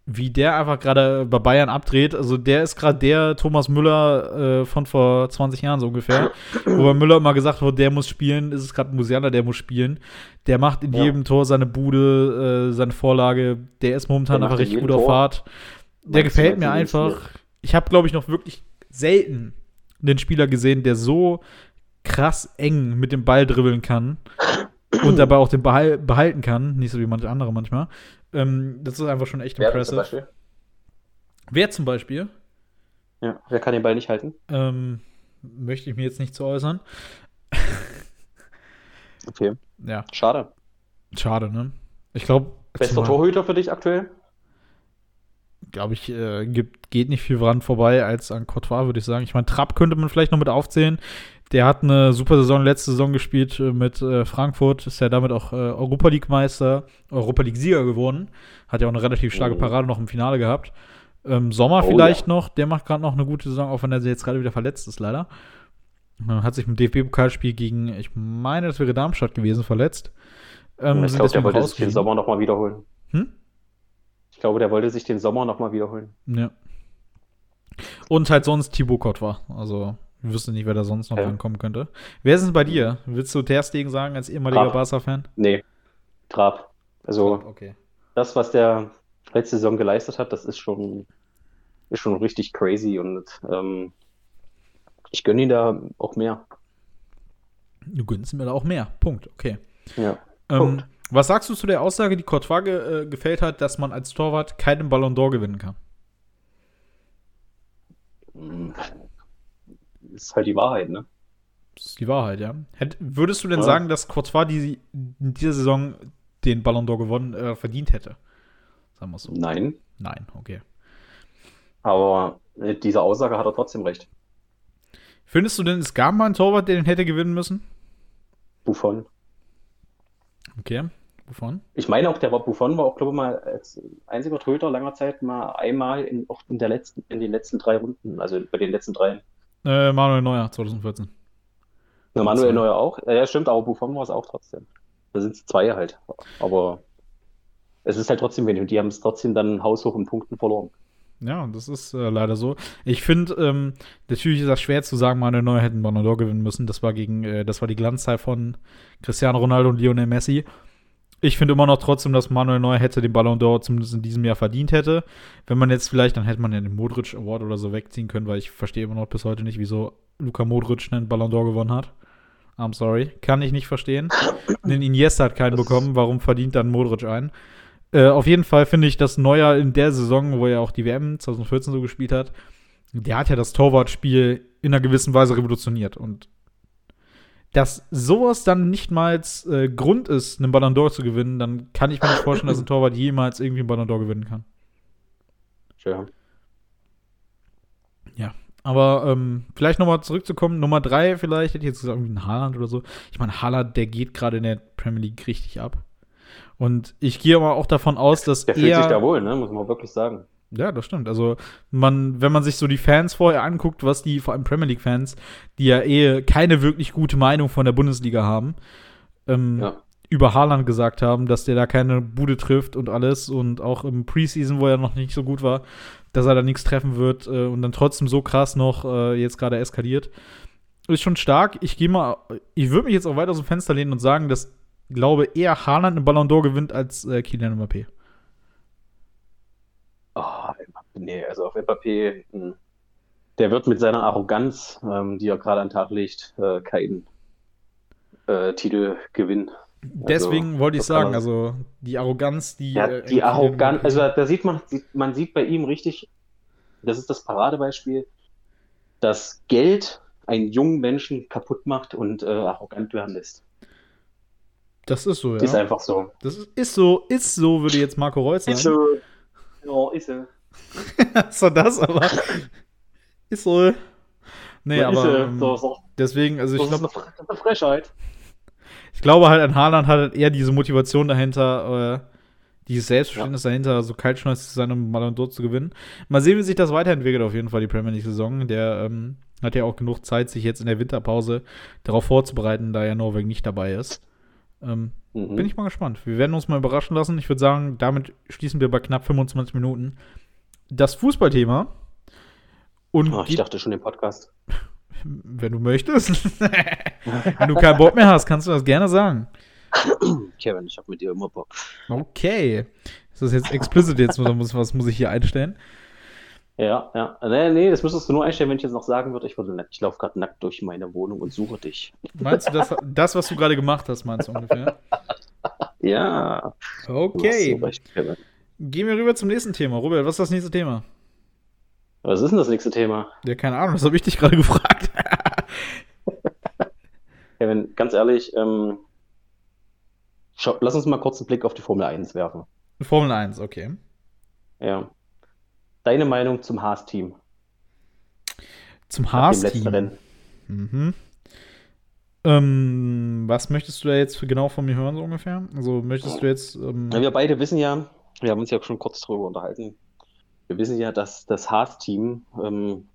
Speaker 1: Wie der einfach gerade bei Bayern abdreht. Also der ist gerade der Thomas Müller äh, von vor 20 Jahren so ungefähr. Wo bei Müller immer gesagt wurde, der muss spielen, ist es gerade Musiala, der muss spielen. Der macht in
Speaker 2: Ja.
Speaker 1: jedem Tor seine Bude, äh, seine Vorlage. Der ist momentan
Speaker 2: Der
Speaker 1: einfach richtig gut auf
Speaker 2: Tor.
Speaker 1: Fahrt. Der
Speaker 2: du,
Speaker 1: gefällt mir einfach.
Speaker 2: Spiel?
Speaker 1: Ich habe, glaube ich, noch wirklich selten einen Spieler gesehen, der so krass eng mit dem Ball dribbeln kann und dabei auch den Ball behalten kann. Nicht so wie manche andere manchmal. Ähm, das ist einfach schon echt
Speaker 2: Wer zum
Speaker 1: impressive.
Speaker 2: Beispiel?
Speaker 1: Wer zum Beispiel?
Speaker 2: Ja, wer kann den Ball nicht halten?
Speaker 1: Ähm, möchte ich mir jetzt nicht zu äußern.
Speaker 2: Okay.
Speaker 1: Ja,
Speaker 2: Schade.
Speaker 1: schade, ne? Ich glaube,
Speaker 2: Bester Torhüter für dich aktuell?
Speaker 1: glaube ich, äh, gibt, geht nicht viel dran vorbei als an Courtois, würde ich sagen. Ich meine, Trapp könnte man vielleicht noch mit aufzählen. Der hat eine super Saison letzte Saison gespielt äh, mit äh, Frankfurt, ist ja damit auch äh, Europa League Meister, Europa League Sieger geworden. Hat ja auch eine relativ starke
Speaker 2: Mhm.
Speaker 1: Parade noch im Finale gehabt. Ähm, Sommer
Speaker 2: Oh,
Speaker 1: vielleicht
Speaker 2: ja.
Speaker 1: noch, der macht gerade noch eine gute Saison, auch wenn er jetzt gerade wieder verletzt ist, leider. Äh, Hat sich im DFB-Pokalspiel gegen, ich meine, das wäre Darmstadt gewesen, verletzt. Ähm,
Speaker 2: ich glaube, der wollte sich den. Sommer nochmal wiederholen.
Speaker 1: Hm?
Speaker 2: Ich glaube, der wollte sich den Sommer nochmal wiederholen.
Speaker 1: Ja. Und halt sonst Thibaut Courtois. Also, wir wüssten nicht, wer da sonst noch
Speaker 2: Ja.
Speaker 1: rankommen könnte. Wer ist denn bei dir? Willst du Ter Stegen sagen als ehemaliger
Speaker 2: Trapp.
Speaker 1: Barca-Fan?
Speaker 2: Nee, Trab. Also,
Speaker 1: Okay.
Speaker 2: das, was der letzte Saison geleistet hat, das ist schon, ist schon richtig crazy und ähm, ich gönne ihn da auch mehr.
Speaker 1: Du gönnst mir da auch mehr. Punkt. Okay.
Speaker 2: Ja.
Speaker 1: Ähm,
Speaker 2: Punkt.
Speaker 1: was sagst du zu der Aussage, die Courtois ge äh, gefällt hat, dass man als Torwart keinen Ballon d'Or gewinnen kann?
Speaker 2: Ist halt die Wahrheit, ne?
Speaker 1: Das ist die Wahrheit, ja. Hätt, würdest du denn
Speaker 2: Ja.
Speaker 1: sagen, dass Courtois die, in dieser Saison den Ballon d'Or gewonnen, äh, verdient hätte? Sagen wir es so.
Speaker 2: Nein.
Speaker 1: Nein, okay.
Speaker 2: Aber mit dieser Aussage hat er trotzdem recht.
Speaker 1: Findest du denn, es gab mal einen Torwart, der den hätte gewinnen müssen?
Speaker 2: Buffon.
Speaker 1: Okay. Wovon?
Speaker 2: Ich meine auch, der war Buffon war auch, glaube ich, mal als einziger Torhüter langer Zeit mal einmal in, auch in der letzten, in den letzten drei Runden, also bei den letzten drei.
Speaker 1: Äh, Manuel Neuer, 2014.
Speaker 2: Ja, Manuel. Neuer auch. Ja, stimmt, aber Buffon war es auch trotzdem. Da sind es zwei halt. Aber es ist halt trotzdem wenig und die haben es trotzdem dann haushoch in Punkten verloren.
Speaker 1: Ja, das ist äh, leider so. Ich finde, ähm, natürlich ist das schwer zu sagen, Manuel Neuer hätte einen Ballon d'Or gewinnen müssen. Das war gegen, äh, das war die Glanzzeit von Cristiano Ronaldo und Lionel Messi. Ich finde immer noch trotzdem, dass Manuel Neuer hätte den Ballon d'Or zumindest in diesem Jahr verdient hätte. Wenn man jetzt vielleicht, dann hätte man ja den Modric Award oder so wegziehen können, weil ich verstehe immer noch bis heute nicht, wieso Luka Modric einen Ballon d'Or gewonnen hat. I'm sorry. Kann ich nicht verstehen. Den Iniesta hat keinen
Speaker 2: Das-
Speaker 1: bekommen. Warum verdient dann Modric einen? Äh, auf jeden Fall finde ich, dass Neuer in der Saison, wo er auch die WM 2014 so gespielt hat, der hat ja das Torwartspiel in einer gewissen Weise revolutioniert. Und dass sowas dann nicht mal äh, Grund ist, einen Ballon d'Or zu gewinnen, dann kann ich mir nicht vorstellen, dass ein Torwart jemals irgendwie einen Ballon d'Or gewinnen kann.
Speaker 2: Ja.
Speaker 1: Aber ähm, vielleicht nochmal zurückzukommen, Nummer drei vielleicht, hätte ich jetzt gesagt, irgendwie ein Haaland oder so. Ich meine, Haaland, der geht gerade in der Premier League richtig ab. Und ich gehe aber auch davon aus, dass
Speaker 2: Der fühlt
Speaker 1: er
Speaker 2: sich da wohl, ne? muss man wirklich sagen.
Speaker 1: Ja, das stimmt. Also, man, wenn man sich so die Fans vorher anguckt, was die, vor allem Premier League-Fans, die ja eh keine wirklich gute Meinung von der Bundesliga haben, ähm,
Speaker 2: Ja.
Speaker 1: über Haaland gesagt haben, dass der da keine Bude trifft und alles und auch im Preseason, wo er noch nicht so gut war, dass er da nichts treffen wird äh, und dann trotzdem so krass noch äh, jetzt gerade eskaliert. Ist schon stark. Ich gehe mal, ich würde mich jetzt auch weiter aus dem Fenster lehnen und sagen, dass, glaube eher Haaland einen Ballon d'Or gewinnt als äh, Kylian Mbappé.
Speaker 2: Oh, nee, also auf Mbappé, mh, der wird mit seiner Arroganz, ähm, die er gerade an den Tag legt, äh, keinen äh, Titel gewinnen.
Speaker 1: Deswegen wollte ich sagen, also die Arroganz, die.
Speaker 2: Ja,
Speaker 1: äh,
Speaker 2: die
Speaker 1: Kylian
Speaker 2: Arroganz, also da sieht man, sieht, man sieht bei ihm richtig, das ist das Paradebeispiel, dass Geld einen jungen Menschen kaputt macht und äh, arrogant werden lässt.
Speaker 1: Das ist so, ja.
Speaker 2: Ist einfach so.
Speaker 1: das ist, ist so, ist so, würde jetzt Marco Reus sagen.
Speaker 2: Ist so. Ja, ist so.
Speaker 1: so das, aber. ist so. Nee,
Speaker 2: Ja,
Speaker 1: aber. ähm,
Speaker 2: So, so.
Speaker 1: deswegen, also ich
Speaker 2: Das ist
Speaker 1: glaube,
Speaker 2: eine, Fre- eine Frechheit.
Speaker 1: ich glaube halt, an Haaland hat eher diese Motivation dahinter, äh, dieses Selbstverständnis dahinter, so kaltschnäuzig zu sein, um Ballon d'Or zu gewinnen. Mal sehen, wie sich das weiterentwickelt, auf jeden Fall, die Premier League-Saison. Der ähm, hat ja auch genug Zeit, sich jetzt in der Winterpause darauf vorzubereiten, da ja Norwegen nicht dabei ist. Ähm,
Speaker 2: Mhm.
Speaker 1: Bin ich mal gespannt. Wir werden uns mal überraschen lassen. Ich würde sagen, damit schließen wir bei knapp 25 Minuten das Fußballthema. Und
Speaker 2: Ah, ich dachte schon den Podcast.
Speaker 1: wenn du möchtest. wenn du keinen Bock mehr hast, kannst du das gerne sagen.
Speaker 2: Kevin, ich habe mit dir immer Bock.
Speaker 1: Okay. Ist das jetzt explicit jetzt? Was muss ich hier einstellen?
Speaker 2: Ja, ja. Nee, nee, das müsstest du nur einstellen, wenn ich jetzt noch sagen würde, ich würde nackt. Ich laufe gerade nackt durch meine Wohnung und suche dich.
Speaker 1: Meinst du das, das was du gerade gemacht hast, meinst du ungefähr?
Speaker 2: Ja.
Speaker 1: Okay.
Speaker 2: so.
Speaker 1: Gehen wir rüber zum nächsten Thema. Robert, was ist das nächste Thema?
Speaker 2: Was ist denn das nächste Thema?
Speaker 1: Ja, keine Ahnung, das habe ich dich gerade gefragt.
Speaker 2: Kevin, ganz ehrlich, ähm, schau, lass uns mal kurz einen Blick auf die Formel 1 werfen.
Speaker 1: Formel 1, okay.
Speaker 2: Ja. Deine Meinung zum Haas-Team?
Speaker 1: Zum Haas-Team. Mhm. Ähm, was möchtest du da jetzt genau von mir hören, so ungefähr? Also möchtest du jetzt. Ähm,
Speaker 2: Ja, Wir beide wissen ja, wir haben uns ja schon kurz drüber unterhalten. Wir wissen ja, dass das Haas-Team ähm,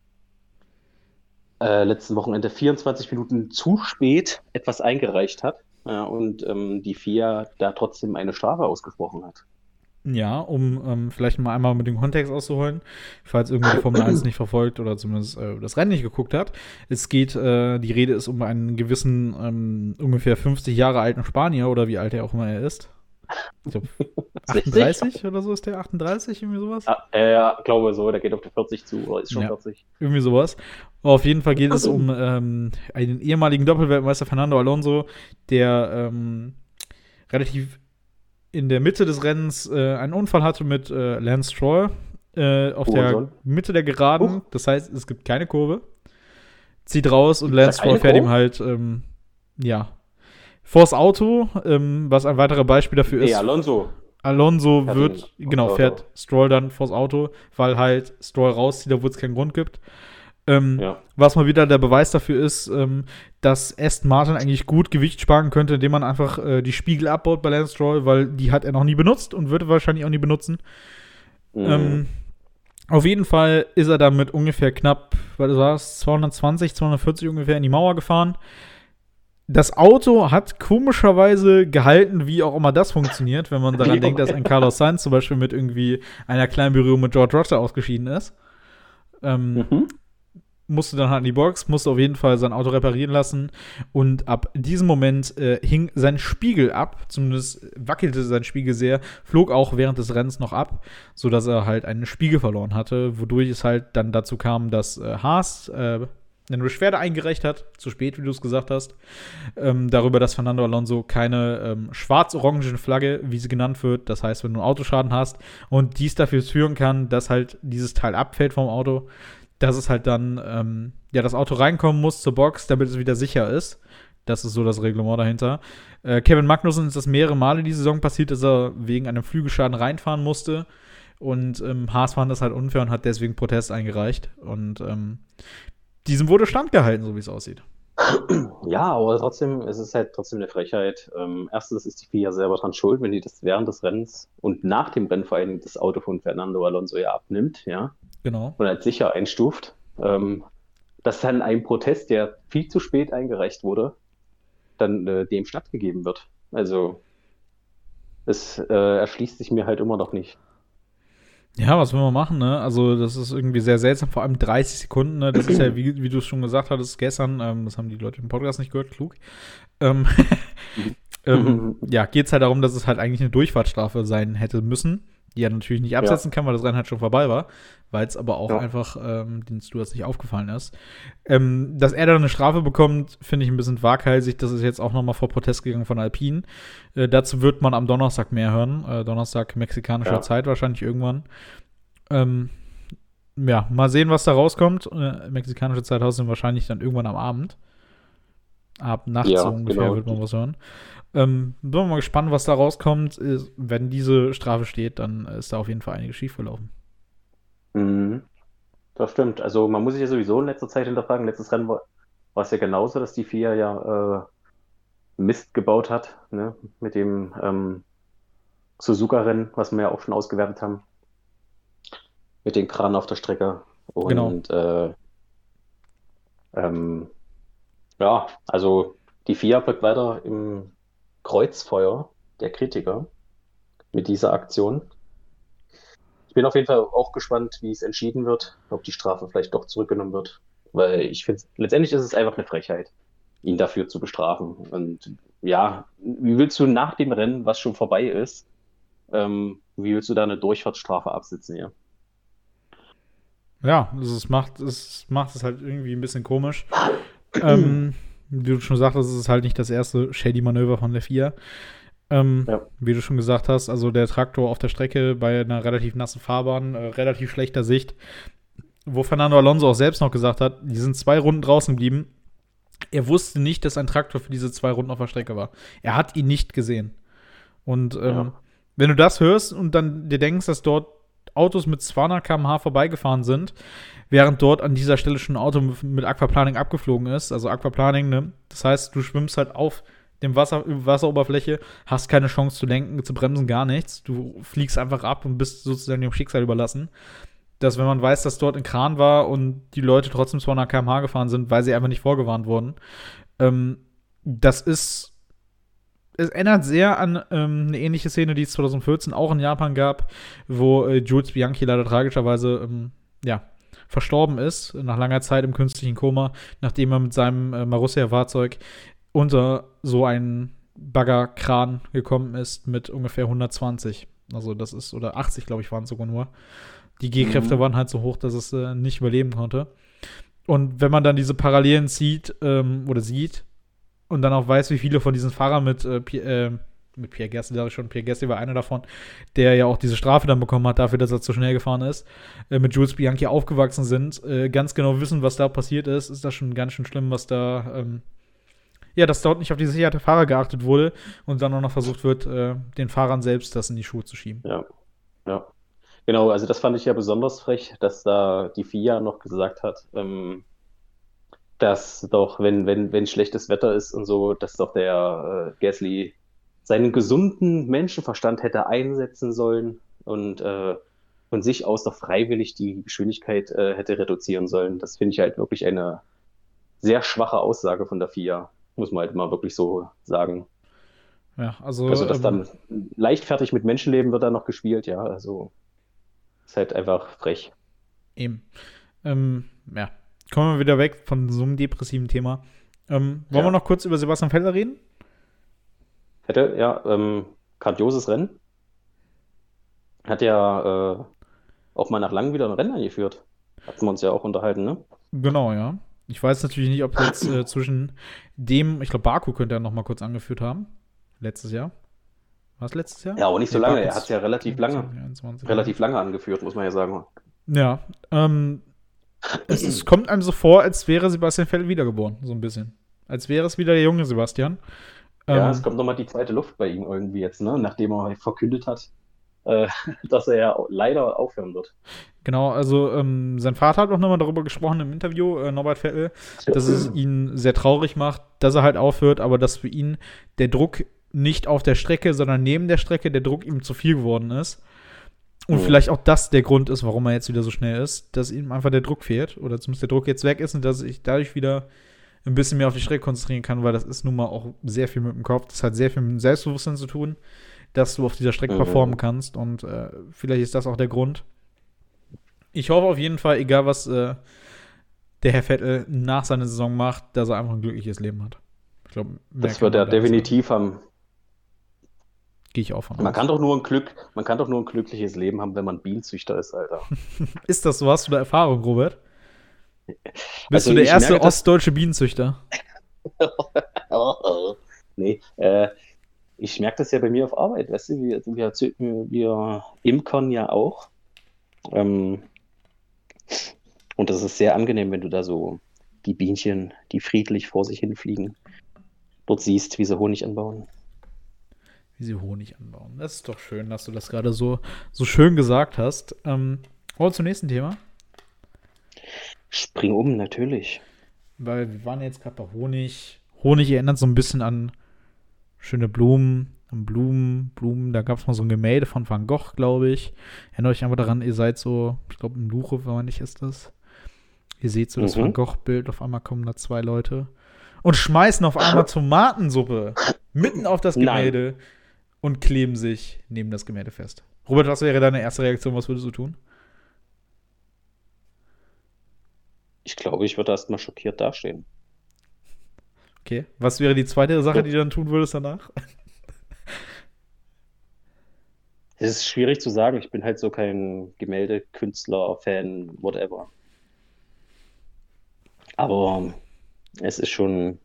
Speaker 2: äh, letzten Wochenende 24 Minuten zu spät etwas eingereicht hat ja, und ähm, die FIA da trotzdem eine Strafe ausgesprochen hat.
Speaker 1: Ja, um ähm, vielleicht mal einmal mit dem Kontext auszuholen, falls irgendwer die Formel 1 nicht verfolgt oder zumindest äh, das Rennen nicht geguckt hat. Es geht, äh, die Rede ist um einen gewissen, ähm, ungefähr 50 Jahre alten Spanier oder wie alt er auch immer er ist. Ich glaube,
Speaker 2: 60?
Speaker 1: 38 oder so ist der, 38, irgendwie sowas?
Speaker 2: Ja, ja, glaube so, der geht auf die 40 zu oder ist schon
Speaker 1: Ja.
Speaker 2: 40.
Speaker 1: Irgendwie sowas. Auf jeden Fall geht es um ähm, einen ehemaligen Doppelweltmeister Fernando Alonso, der ähm, relativ in der Mitte des Rennens äh, einen Unfall hatte mit äh, Lance Stroll äh, auf der
Speaker 2: Hurensohn.
Speaker 1: Mitte der Geraden.
Speaker 2: Huch.
Speaker 1: Das heißt, es gibt keine Kurve. Zieht raus und Lance Stroll fährt ihm halt, ähm, ja, vors Auto, ähm, was ein weiteres Beispiel dafür ist.
Speaker 2: Nee, Alonso.
Speaker 1: Alonso
Speaker 2: Fährt
Speaker 1: wird, genau, fährt Stroll dann vors Auto, weil halt Stroll rauszieht, obwohl es keinen Grund gibt. Ähm,
Speaker 2: Ja.
Speaker 1: Was mal wieder der Beweis dafür ist, ähm, dass Aston Martin eigentlich gut Gewicht sparen könnte, indem man einfach äh, die Spiegel abbaut bei Lance Stroll, weil die hat er noch nie benutzt und wird er wahrscheinlich auch nie benutzen.
Speaker 2: Mhm.
Speaker 1: Ähm, auf jeden Fall ist er damit ungefähr knapp, was war es, 220, 240 ungefähr in die Mauer gefahren. Das Auto hat komischerweise gehalten, wie auch immer das funktioniert, wenn man daran denkt, dass ein Carlos Sainz zum Beispiel mit irgendwie einer kleinen Berührung mit George Russell ausgeschieden ist. Ähm,
Speaker 2: mhm.
Speaker 1: Musste dann halt in die Box, musste auf jeden Fall sein Auto reparieren lassen. Und ab diesem Moment äh, hing sein Spiegel ab, zumindest wackelte sein Spiegel sehr, flog auch während des Rennens noch ab, sodass er halt einen Spiegel verloren hatte, wodurch es halt dann dazu kam, dass äh, Haas äh, eine Beschwerde eingereicht hat, zu spät, wie du es gesagt hast, ähm, darüber, dass Fernando Alonso keine ähm, schwarz-orange Flagge, wie sie genannt wird, das heißt, wenn du einen Autoschaden hast und dies dafür führen kann, dass halt dieses Teil abfällt vom Auto, dass es halt dann, ähm, ja, das Auto reinkommen muss zur Box, damit es wieder sicher ist. Das ist so das Reglement dahinter. Äh, Kevin Magnussen ist das mehrere Male die Saison passiert, dass er wegen einem Flügelschaden reinfahren musste. Und ähm, Haas fand das halt unfair und hat deswegen Protest eingereicht. Und ähm, diesem wurde standgehalten, so wie es aussieht.
Speaker 2: Ja, aber trotzdem, es ist halt trotzdem eine Frechheit. Ähm, erstens ist die FIA selber dran schuld, wenn die das während des Rennens und nach dem Rennen vor allem das Auto von Fernando Alonso ja abnimmt, ja,
Speaker 1: Genau.
Speaker 2: und als sicher einstuft. Ähm, dass dann ein Protest, der viel zu spät eingereicht wurde, dann äh, dem stattgegeben wird. Also, es äh, erschließt sich mir halt immer noch nicht.
Speaker 1: Ja, was will man machen, ne? Also, das ist irgendwie sehr seltsam, vor allem 30 Sekunden, ne? Das ist ja, wie, wie du es schon gesagt hattest gestern, ähm, das haben die Leute im Podcast nicht gehört, klug. Ähm, ähm, ja, geht es halt darum, dass es halt eigentlich eine Durchfahrtsstrafe sein hätte müssen, die er natürlich nicht absetzen kann, weil das Rennen halt schon vorbei war, weil es aber auch
Speaker 2: Ja.
Speaker 1: einfach ähm, den Stewards nicht aufgefallen ist. Ähm, dass er dann eine Strafe bekommt, finde ich ein bisschen waghalsig. Das ist jetzt auch nochmal vor Protest gegangen von Alpine. Äh, dazu wird man am Donnerstag mehr hören. Äh, Donnerstag mexikanischer
Speaker 2: Ja.
Speaker 1: Zeit wahrscheinlich irgendwann. Ähm, ja, mal sehen, was da rauskommt. Äh, mexikanische Zeit außerdem wahrscheinlich dann irgendwann am Abend. Ab nachts
Speaker 2: Ja,
Speaker 1: so ungefähr
Speaker 2: genau.
Speaker 1: wird man was hören. Ähm, bin mal gespannt, was da rauskommt. Wenn diese Strafe steht, dann ist da auf jeden Fall einiges schiefgelaufen.
Speaker 2: Mhm. Das stimmt. Also man muss sich ja sowieso in letzter Zeit hinterfragen. Letztes Rennen war, war es ja genauso, dass die FIA ja äh, Mist gebaut hat, ne? Mit dem ähm, Suzuka-Rennen, was wir ja auch schon ausgewertet haben. Mit den Kranen auf der Strecke. Und äh, ähm, ja, also die FIA bleibt weiter im Kreuzfeuer der Kritiker mit dieser Aktion. Ich bin auf jeden Fall auch gespannt, wie es entschieden wird, ob die Strafe vielleicht doch zurückgenommen wird. Weil ich finde, letztendlich ist es einfach eine Frechheit, ihn dafür zu bestrafen. Und ja, wie willst du nach dem Rennen, was schon vorbei ist, ähm, wie willst du da eine Durchfahrtsstrafe absitzen hier?
Speaker 1: Ja, also es macht, es macht es halt irgendwie ein bisschen komisch. ähm, wie du schon sagtest, es ist halt nicht das erste Shady-Manöver von der FIA. Ähm, ja. Wie du schon gesagt hast, also der Traktor auf der Strecke bei einer relativ nassen Fahrbahn, äh, relativ schlechter Sicht, wo Fernando Alonso auch selbst noch gesagt hat, die sind zwei Runden draußen geblieben. Er wusste nicht, dass ein Traktor für diese zwei Runden auf der Strecke war. Er hat ihn nicht gesehen. Und ähm, ja. wenn du das hörst und dann dir denkst, dass dort Autos mit 200 km/h vorbeigefahren sind, während dort an dieser Stelle schon ein Auto mit Aquaplaning abgeflogen ist. Also Aquaplaning, ne? Das heißt, du schwimmst halt auf dem Wasser, Wasseroberfläche, hast keine Chance zu lenken, zu bremsen, gar nichts. Du fliegst einfach ab und bist sozusagen dem Schicksal überlassen. Dass, wenn man weiß, dass dort ein Kran war und die Leute trotzdem 200 km/h gefahren sind, weil sie einfach nicht vorgewarnt wurden, ähm, das ist es erinnert sehr an ähm, eine ähnliche Szene, die es 2014 auch in Japan gab, wo äh, Jules Bianchi leider tragischerweise ähm, ja, verstorben ist, nach langer Zeit im künstlichen Koma, nachdem er mit seinem äh, Marussia-Fahrzeug unter so einen Baggerkran gekommen ist mit ungefähr 120. Also das ist, oder 80, glaube ich, waren es sogar nur. Die G-Kräfte mhm. waren halt so hoch, dass es äh, nicht überleben konnte. Und wenn man dann diese Parallelen sieht ähm, oder sieht und dann auch weiß, wie viele von diesen Fahrern mit, äh, äh, mit Pierre Gasly, da schon, Pierre Gasly war einer davon, der ja auch diese Strafe dann bekommen hat dafür, dass er zu schnell gefahren ist, äh, mit Jules Bianchi aufgewachsen sind, äh, ganz genau wissen, was da passiert ist, ist das schon ganz schön schlimm, was da, ähm, ja, dass dort nicht auf die Sicherheit der Fahrer geachtet wurde und dann auch noch versucht wird, äh, den Fahrern selbst das in die Schuhe zu schieben.
Speaker 2: Ja, ja. Genau, also das fand ich ja besonders frech, dass da die FIA noch gesagt hat, ähm, dass doch, wenn, wenn, wenn schlechtes Wetter ist und so, dass doch der äh, Gasly seinen gesunden Menschenverstand hätte einsetzen sollen und äh, von sich aus doch freiwillig die Geschwindigkeit äh, hätte reduzieren sollen. Das finde ich halt wirklich eine sehr schwache Aussage von der FIA, muss man halt mal wirklich so sagen.
Speaker 1: Ja, also.
Speaker 2: Also, dass ähm, dann leichtfertig mit Menschenleben wird da noch gespielt, ja, also ist halt einfach frech.
Speaker 1: Eben. Ähm, ja, kommen wir wieder weg von so einem depressiven Thema. Ähm, wollen ja. wir noch kurz über Sebastian Vettel reden?
Speaker 2: Hätte, ja, ähm, grandioses Rennen. Hat ja äh, auch mal nach langem wieder ein Rennen eingeführt. Hatten wir uns ja auch unterhalten, ne?
Speaker 1: Genau, ja. Ich weiß natürlich nicht, ob jetzt äh, zwischen dem, ich glaube, Baku könnte er noch mal kurz angeführt haben. Letztes Jahr. Was letztes Jahr?
Speaker 2: Ja, aber nicht so lange. Er hat es ja relativ lange, 21, relativ lange angeführt, muss man ja sagen.
Speaker 1: Ja, ähm, es, es, kommt einem so vor, als wäre Sebastian Vettel wiedergeboren, so ein bisschen. Als wäre es wieder der junge Sebastian.
Speaker 2: Ja, ähm, es kommt nochmal die zweite Luft bei ihm irgendwie jetzt, ne? nachdem er verkündet hat, äh, dass er ja leider aufhören wird.
Speaker 1: Genau, also ähm, sein Vater hat auch nochmal darüber gesprochen im Interview, äh, Norbert Vettel, dass es ihn sehr traurig macht, dass er halt aufhört, aber dass für ihn der Druck nicht auf der Strecke, sondern neben der Strecke der Druck ihm zu viel geworden ist. Und vielleicht auch das der Grund ist, warum er jetzt wieder so schnell ist, dass ihm einfach der Druck fehlt oder zumindest der Druck jetzt weg ist und dass ich dadurch wieder ein bisschen mehr auf die Strecke konzentrieren kann, weil das ist nun mal auch sehr viel mit dem Kopf. Das hat sehr viel mit dem Selbstbewusstsein zu tun, dass du auf dieser Strecke mhm. performen kannst und äh, vielleicht ist das auch der Grund. Ich hoffe auf jeden Fall, egal was äh, der Herr Vettel nach seiner Saison macht, dass er einfach ein glückliches Leben hat.
Speaker 2: Ich glaube, das wird er definitiv haben.
Speaker 1: Gehe ich auch von
Speaker 2: Man kann doch nur ein Glück, man kann doch nur ein glückliches Leben haben, wenn man Bienenzüchter ist, Alter.
Speaker 1: ist das so? Hast du da Erfahrung, Robert? Bist also du der erste merke, ostdeutsche Bienenzüchter?
Speaker 2: nee, äh, ich merke das ja bei mir auf Arbeit, weißt du, wir, wir, wir imkern ja auch. Ähm, und das ist sehr angenehm, wenn du da so die Bienchen, die friedlich vor sich hinfliegen, dort siehst, wie sie Honig anbauen
Speaker 1: wie sie Honig anbauen. Das ist doch schön, dass du das gerade so, so schön gesagt hast. Ähm, wollen wir zum nächsten Thema?
Speaker 2: Spring um, natürlich.
Speaker 1: Weil wir waren jetzt gerade bei Honig. Honig erinnert so ein bisschen an schöne Blumen, an Blumen, Blumen. Da gab es mal so ein Gemälde von Van Gogh, glaube ich. Erinnert euch einfach daran, ihr seid so, ich glaube, im Luche, wenn man nicht ist das. Ihr seht so das mhm. Van Gogh-Bild, auf einmal kommen da zwei Leute. und schmeißen auf einmal Tomatensuppe mitten auf das
Speaker 2: Nein.
Speaker 1: Und kleben sich neben das Gemälde fest. Robert, was wäre deine erste Reaktion? Was würdest du tun?
Speaker 2: Ich glaube, ich würde erstmal schockiert dastehen.
Speaker 1: Okay. Was wäre die zweite Sache, die du dann tun würdest danach?
Speaker 2: Es ist schwierig zu sagen. Ich bin halt so kein Gemäldekünstler, Fan, whatever. Aber es ist schon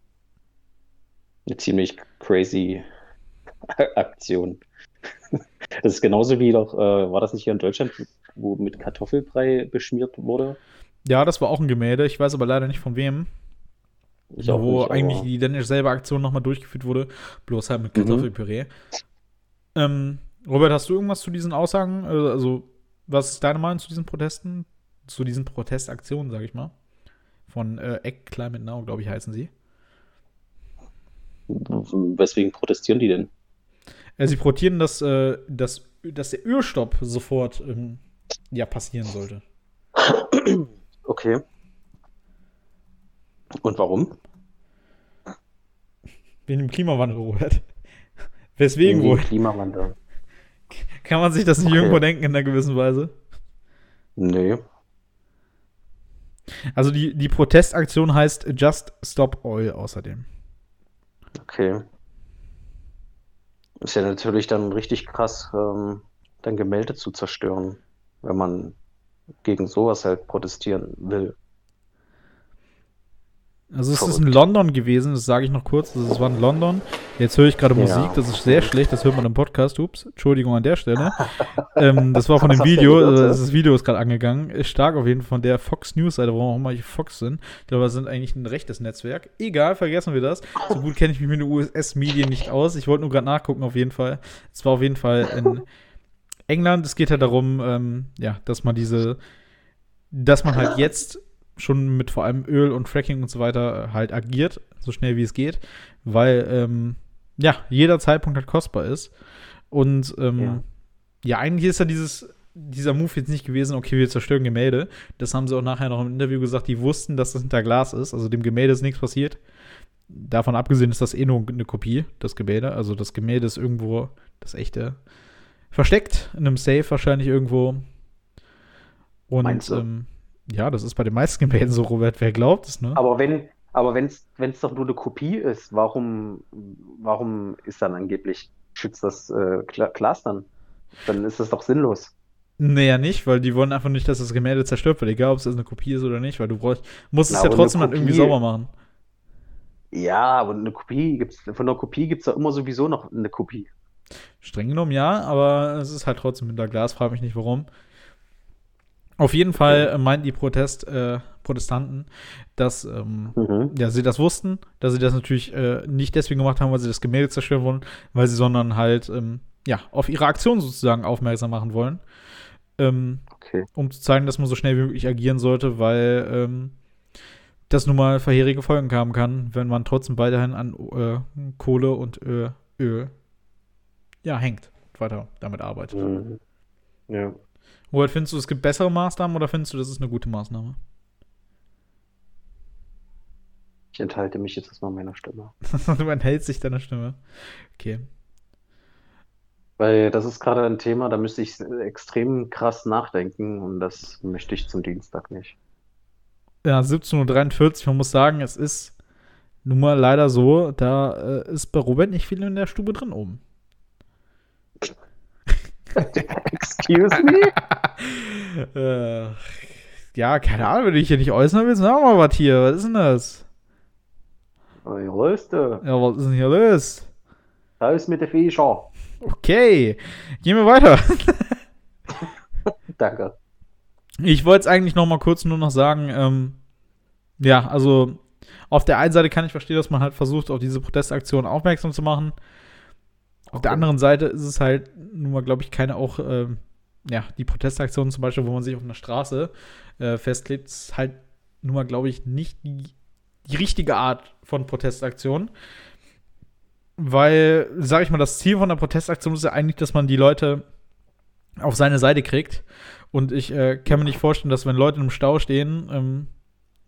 Speaker 2: eine ziemlich crazy Aktion. Das ist genauso wie doch, äh, war das nicht hier in Deutschland, wo mit Kartoffelbrei beschmiert wurde?
Speaker 1: Ja, das war auch ein Gemälde. Ich weiß aber leider nicht von wem.
Speaker 2: Ich
Speaker 1: wo
Speaker 2: nicht,
Speaker 1: eigentlich die identisch selbe Aktion nochmal durchgeführt wurde, bloß halt mit
Speaker 2: Mhm.
Speaker 1: Kartoffelpüree. Ähm, Robert, hast du irgendwas zu diesen Aussagen? Äh, Also, was ist deine Meinung zu diesen Protesten? Zu diesen Protestaktionen, sag ich mal? Von äh, Egg Climate Now, glaube ich, heißen sie.
Speaker 2: Weswegen protestieren die denn?
Speaker 1: Äh, sie protestieren, dass, äh, dass, dass der Ölstopp sofort ähm, ja, passieren sollte.
Speaker 2: Okay. Und warum?
Speaker 1: Wegen dem Klimawandel, Robert. Weswegen
Speaker 2: Wegen
Speaker 1: wohl?
Speaker 2: dem Klimawandel.
Speaker 1: Kann man sich das nicht
Speaker 2: Okay.
Speaker 1: irgendwo denken in einer gewissen Weise?
Speaker 2: Nö.
Speaker 1: Also die, die Protestaktion heißt Just Stop Oil außerdem.
Speaker 2: Okay. Ist ja natürlich dann richtig krass, ähm, dann Gemälde zu zerstören, wenn man gegen sowas halt protestieren will.
Speaker 1: Also es ist
Speaker 2: Verrückt.
Speaker 1: in London gewesen, das sage ich noch kurz. Also es war in London. Jetzt höre ich gerade
Speaker 2: Ja.
Speaker 1: Musik, das ist sehr schlecht, das hört man im Podcast. Ups, Entschuldigung an der Stelle. ähm, das war von dem Video, also das Video ist gerade angegangen. Ist stark auf jeden Fall von der Fox News Seite, warum auch immer ich Fox sind. Ich glaube, das sind eigentlich ein rechtes Netzwerk. Egal, vergessen wir das. So gut kenne ich mich mit den US-Medien nicht aus. Ich wollte nur gerade nachgucken auf jeden Fall. Es war auf jeden Fall in England. Es geht halt darum, ähm, ja, dass man diese, dass man halt jetzt schon mit vor allem Öl und Fracking und so weiter äh, halt agiert, so schnell wie es geht, weil ähm, ja, jeder Zeitpunkt halt kostbar ist. Und ähm, ja.
Speaker 2: Ja.
Speaker 1: eigentlich ist ja dieses, dieser Move jetzt nicht gewesen, okay, wir zerstören Gemälde. Das haben sie auch nachher noch im Interview gesagt, die wussten, dass das hinter Glas ist, also dem Gemälde ist nichts passiert. Davon abgesehen ist das eh nur eine Kopie, das Gemälde. Also das Gemälde ist irgendwo das echte versteckt, in einem Safe wahrscheinlich irgendwo.
Speaker 2: Meinst
Speaker 1: Und
Speaker 2: du?
Speaker 1: ähm, ja, das ist bei den meisten Gemälden so, Robert, wer glaubt es, ne?
Speaker 2: Aber wenn, aber wenn es doch nur eine Kopie ist, warum, warum ist dann angeblich, schützt das äh, Gla- Glas dann? Dann ist das doch sinnlos.
Speaker 1: Nee, ja nicht, weil die wollen einfach nicht, dass das Gemälde zerstört wird, egal ob es eine Kopie ist oder nicht, weil du brauchst, musst
Speaker 2: Na,
Speaker 1: es ja trotzdem dann irgendwie
Speaker 2: Kopie-
Speaker 1: sauber machen.
Speaker 2: Ja, aber eine Kopie gibt's, von einer Kopie gibt es ja immer sowieso noch eine Kopie.
Speaker 1: Streng genommen ja, aber es ist halt trotzdem hinter Glas, frage mich nicht warum. Auf jeden Fall äh, meinten die Protest, äh, Protestanten, dass ähm,
Speaker 2: Mhm.
Speaker 1: ja, sie das wussten, dass sie das natürlich äh, nicht deswegen gemacht haben, weil sie das Gemälde zerstören wollen, weil sie, sondern halt ähm, ja, auf ihre Aktion sozusagen aufmerksam machen wollen. Ähm,
Speaker 2: Okay.
Speaker 1: um zu zeigen, dass man so schnell wie möglich agieren sollte, weil ähm, das nun mal verheerige Folgen haben kann, wenn man trotzdem weiterhin an äh, Kohle und Öl, Öl ja, hängt, weiter damit arbeitet.
Speaker 2: Mhm. Ja.
Speaker 1: Robert, findest du, es gibt bessere Maßnahmen oder findest du, das ist eine gute Maßnahme?
Speaker 2: Ich enthalte mich jetzt erstmal meiner Stimme.
Speaker 1: du enthältst sich deiner Stimme. Okay.
Speaker 2: Weil das ist gerade ein Thema, da müsste ich extrem krass nachdenken und das möchte ich zum Dienstag nicht.
Speaker 1: Ja, 17.43 Uhr, man muss sagen, es ist nun mal leider so, da äh, ist bei Robert nicht viel in der Stube drin oben.
Speaker 2: Excuse me?
Speaker 1: äh, ja, keine Ahnung, wenn du dich hier nicht äußern willst, sag mal was hier. Was ist denn das?
Speaker 2: Oi, Röste.
Speaker 1: Ja, was ist denn hier los?
Speaker 2: Raus mit der Fischer.
Speaker 1: Okay, gehen wir weiter.
Speaker 2: Danke.
Speaker 1: Ich wollte es eigentlich noch mal kurz nur noch sagen, ähm, ja, also auf der einen Seite kann ich verstehen, dass man halt versucht, auf diese Protestaktion aufmerksam zu machen. Auf der
Speaker 2: Okay.
Speaker 1: anderen Seite ist es halt nun mal, glaube ich, keine auch, ähm, ja, die Protestaktion zum Beispiel, wo man sich auf einer Straße äh, festklebt, ist halt nun mal, glaube ich, nicht die, die richtige Art von Protestaktion. Weil, sage ich mal, das Ziel von der Protestaktion ist ja eigentlich, dass man die Leute auf seine Seite kriegt. Und ich äh, kann mir nicht vorstellen, dass wenn Leute im Stau stehen, ähm,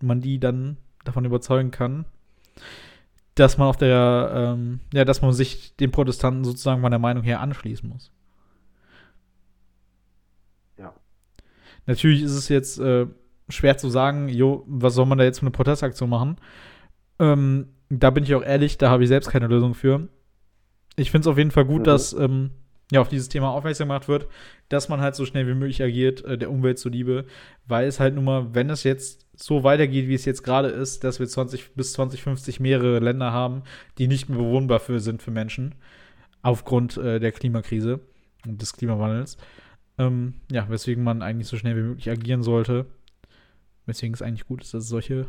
Speaker 1: man die dann davon überzeugen kann, dass man auf der, ähm, ja, dass man sich den Protestanten sozusagen von der Meinung her anschließen muss.
Speaker 2: Ja.
Speaker 1: Natürlich ist es jetzt äh, schwer zu sagen, jo, was soll man da jetzt für eine Protestaktion machen? Ähm, da bin ich auch ehrlich, da habe ich selbst keine Lösung für. Ich finde es auf jeden Fall gut,
Speaker 2: Mhm.
Speaker 1: dass ähm, ja, auf dieses Thema aufmerksam gemacht wird, dass man halt so schnell wie möglich agiert, äh, der Umwelt zuliebe, weil es halt nun mal, wenn es jetzt so weitergeht, wie es jetzt gerade ist, dass wir 20 bis 2050 mehrere Länder haben, die nicht mehr bewohnbar für sind für Menschen, aufgrund äh, der Klimakrise und des Klimawandels. Ähm, ja, weswegen man eigentlich so schnell wie möglich agieren sollte. Weswegen es eigentlich gut ist, dass es solche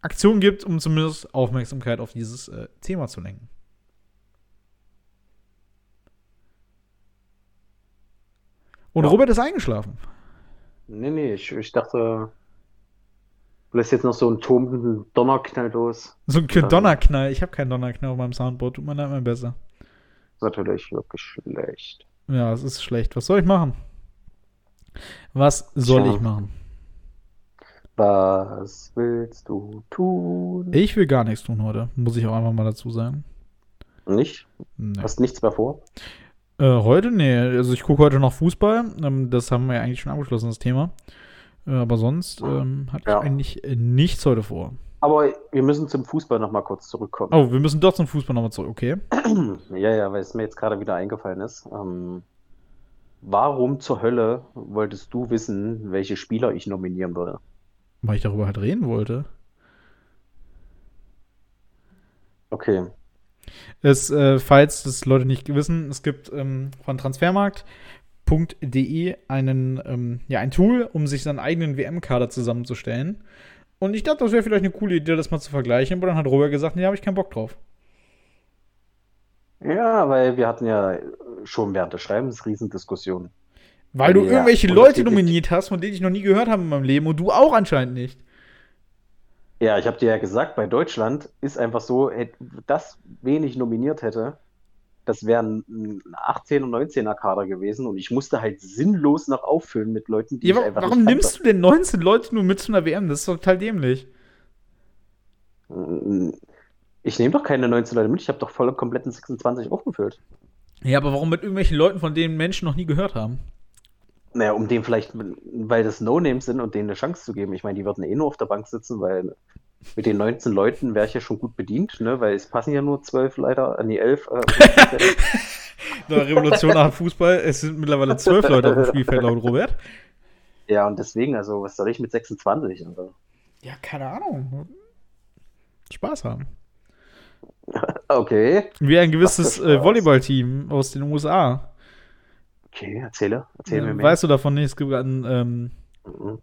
Speaker 1: Aktionen gibt, um zumindest Aufmerksamkeit auf dieses äh, Thema zu lenken. Und
Speaker 2: Ja.
Speaker 1: Robert ist eingeschlafen.
Speaker 2: Nee, nee, ich, ich dachte, du lässt jetzt noch so einen tobenden Donnerknall los.
Speaker 1: So ein
Speaker 2: Ähm.
Speaker 1: Donnerknall. Ich habe keinen Donnerknall auf meinem Soundboard. Tut mir leid, mein besser.
Speaker 2: Das ist natürlich wirklich schlecht.
Speaker 1: Ja, es ist schlecht. Was soll ich machen? Was soll
Speaker 2: Tja.
Speaker 1: ich machen?
Speaker 2: Was willst du tun?
Speaker 1: Ich will gar nichts tun heute. Muss ich auch einfach mal dazu sagen.
Speaker 2: Nicht?
Speaker 1: Nee.
Speaker 2: Hast nichts mehr vor?
Speaker 1: Äh, heute? Nee. Also ich gucke heute noch Fußball. Ähm, das haben wir ja eigentlich schon abgeschlossen, das Thema. Äh, aber sonst ähm, hatte
Speaker 2: Ja.
Speaker 1: ich eigentlich äh, nichts heute vor.
Speaker 2: Aber wir müssen zum Fußball noch mal kurz zurückkommen.
Speaker 1: Oh, wir müssen doch zum Fußball nochmal zurück. Okay.
Speaker 2: Ja, ja, weil es mir jetzt gerade wieder eingefallen ist. Ähm, warum zur Hölle wolltest du wissen, welche Spieler ich nominieren würde?
Speaker 1: Weil ich darüber halt reden wollte.
Speaker 2: Okay.
Speaker 1: Es, äh, falls das Leute nicht wissen, es gibt ähm, von transfermarkt.de einen, ähm, ja, ein Tool, um sich seinen eigenen WM-Kader zusammenzustellen. Und ich dachte, das wäre vielleicht eine coole Idee, das mal zu vergleichen. Aber dann hat Robert gesagt, nee, habe ich keinen Bock drauf.
Speaker 2: Ja, weil wir hatten ja schon während des Schreibens Riesendiskussionen.
Speaker 1: Weil du
Speaker 2: Ja,
Speaker 1: irgendwelche Leute nominiert hast, von denen ich noch nie gehört habe in meinem Leben. Und du auch anscheinend nicht.
Speaker 2: Ja, ich habe dir ja gesagt, bei Deutschland ist einfach so, das wenig nominiert hätte, das wären ein 18- und 19er Kader gewesen und ich musste halt sinnlos noch auffüllen mit Leuten, die
Speaker 1: Ja,
Speaker 2: ich einfach
Speaker 1: warum nimmst du denn 19 Leute nur mit zu einer WM? Das ist total dämlich.
Speaker 2: Ich nehme doch keine 19 Leute mit, ich habe doch voll kompletten 26 aufgefüllt.
Speaker 1: Ja, aber warum mit irgendwelchen Leuten, von denen Menschen noch nie gehört haben?
Speaker 2: Naja, um denen vielleicht, weil das No-Names sind und denen eine Chance zu geben. Ich meine, die würden eh nur auf der Bank sitzen, weil mit den 19 Leuten wäre ich ja schon gut bedient, ne? Weil es passen ja nur 12 leider, äh, nee, 11. Äh,
Speaker 1: Eine Revolution nach Fußball. Es sind mittlerweile zwölf Leute auf dem Spielfeld laut Robert.
Speaker 2: ja, und deswegen, also, was soll ich mit 26? Also,
Speaker 1: Ja, keine Ahnung. Spaß haben.
Speaker 2: okay,
Speaker 1: Wie ein gewisses äh. Volleyballteam aus den USA.
Speaker 2: okay, erzähle, erzähl mir
Speaker 1: Äh,
Speaker 2: mehr.
Speaker 1: weißt du davon nicht? Es gibt einen, ähm,
Speaker 2: Mhm.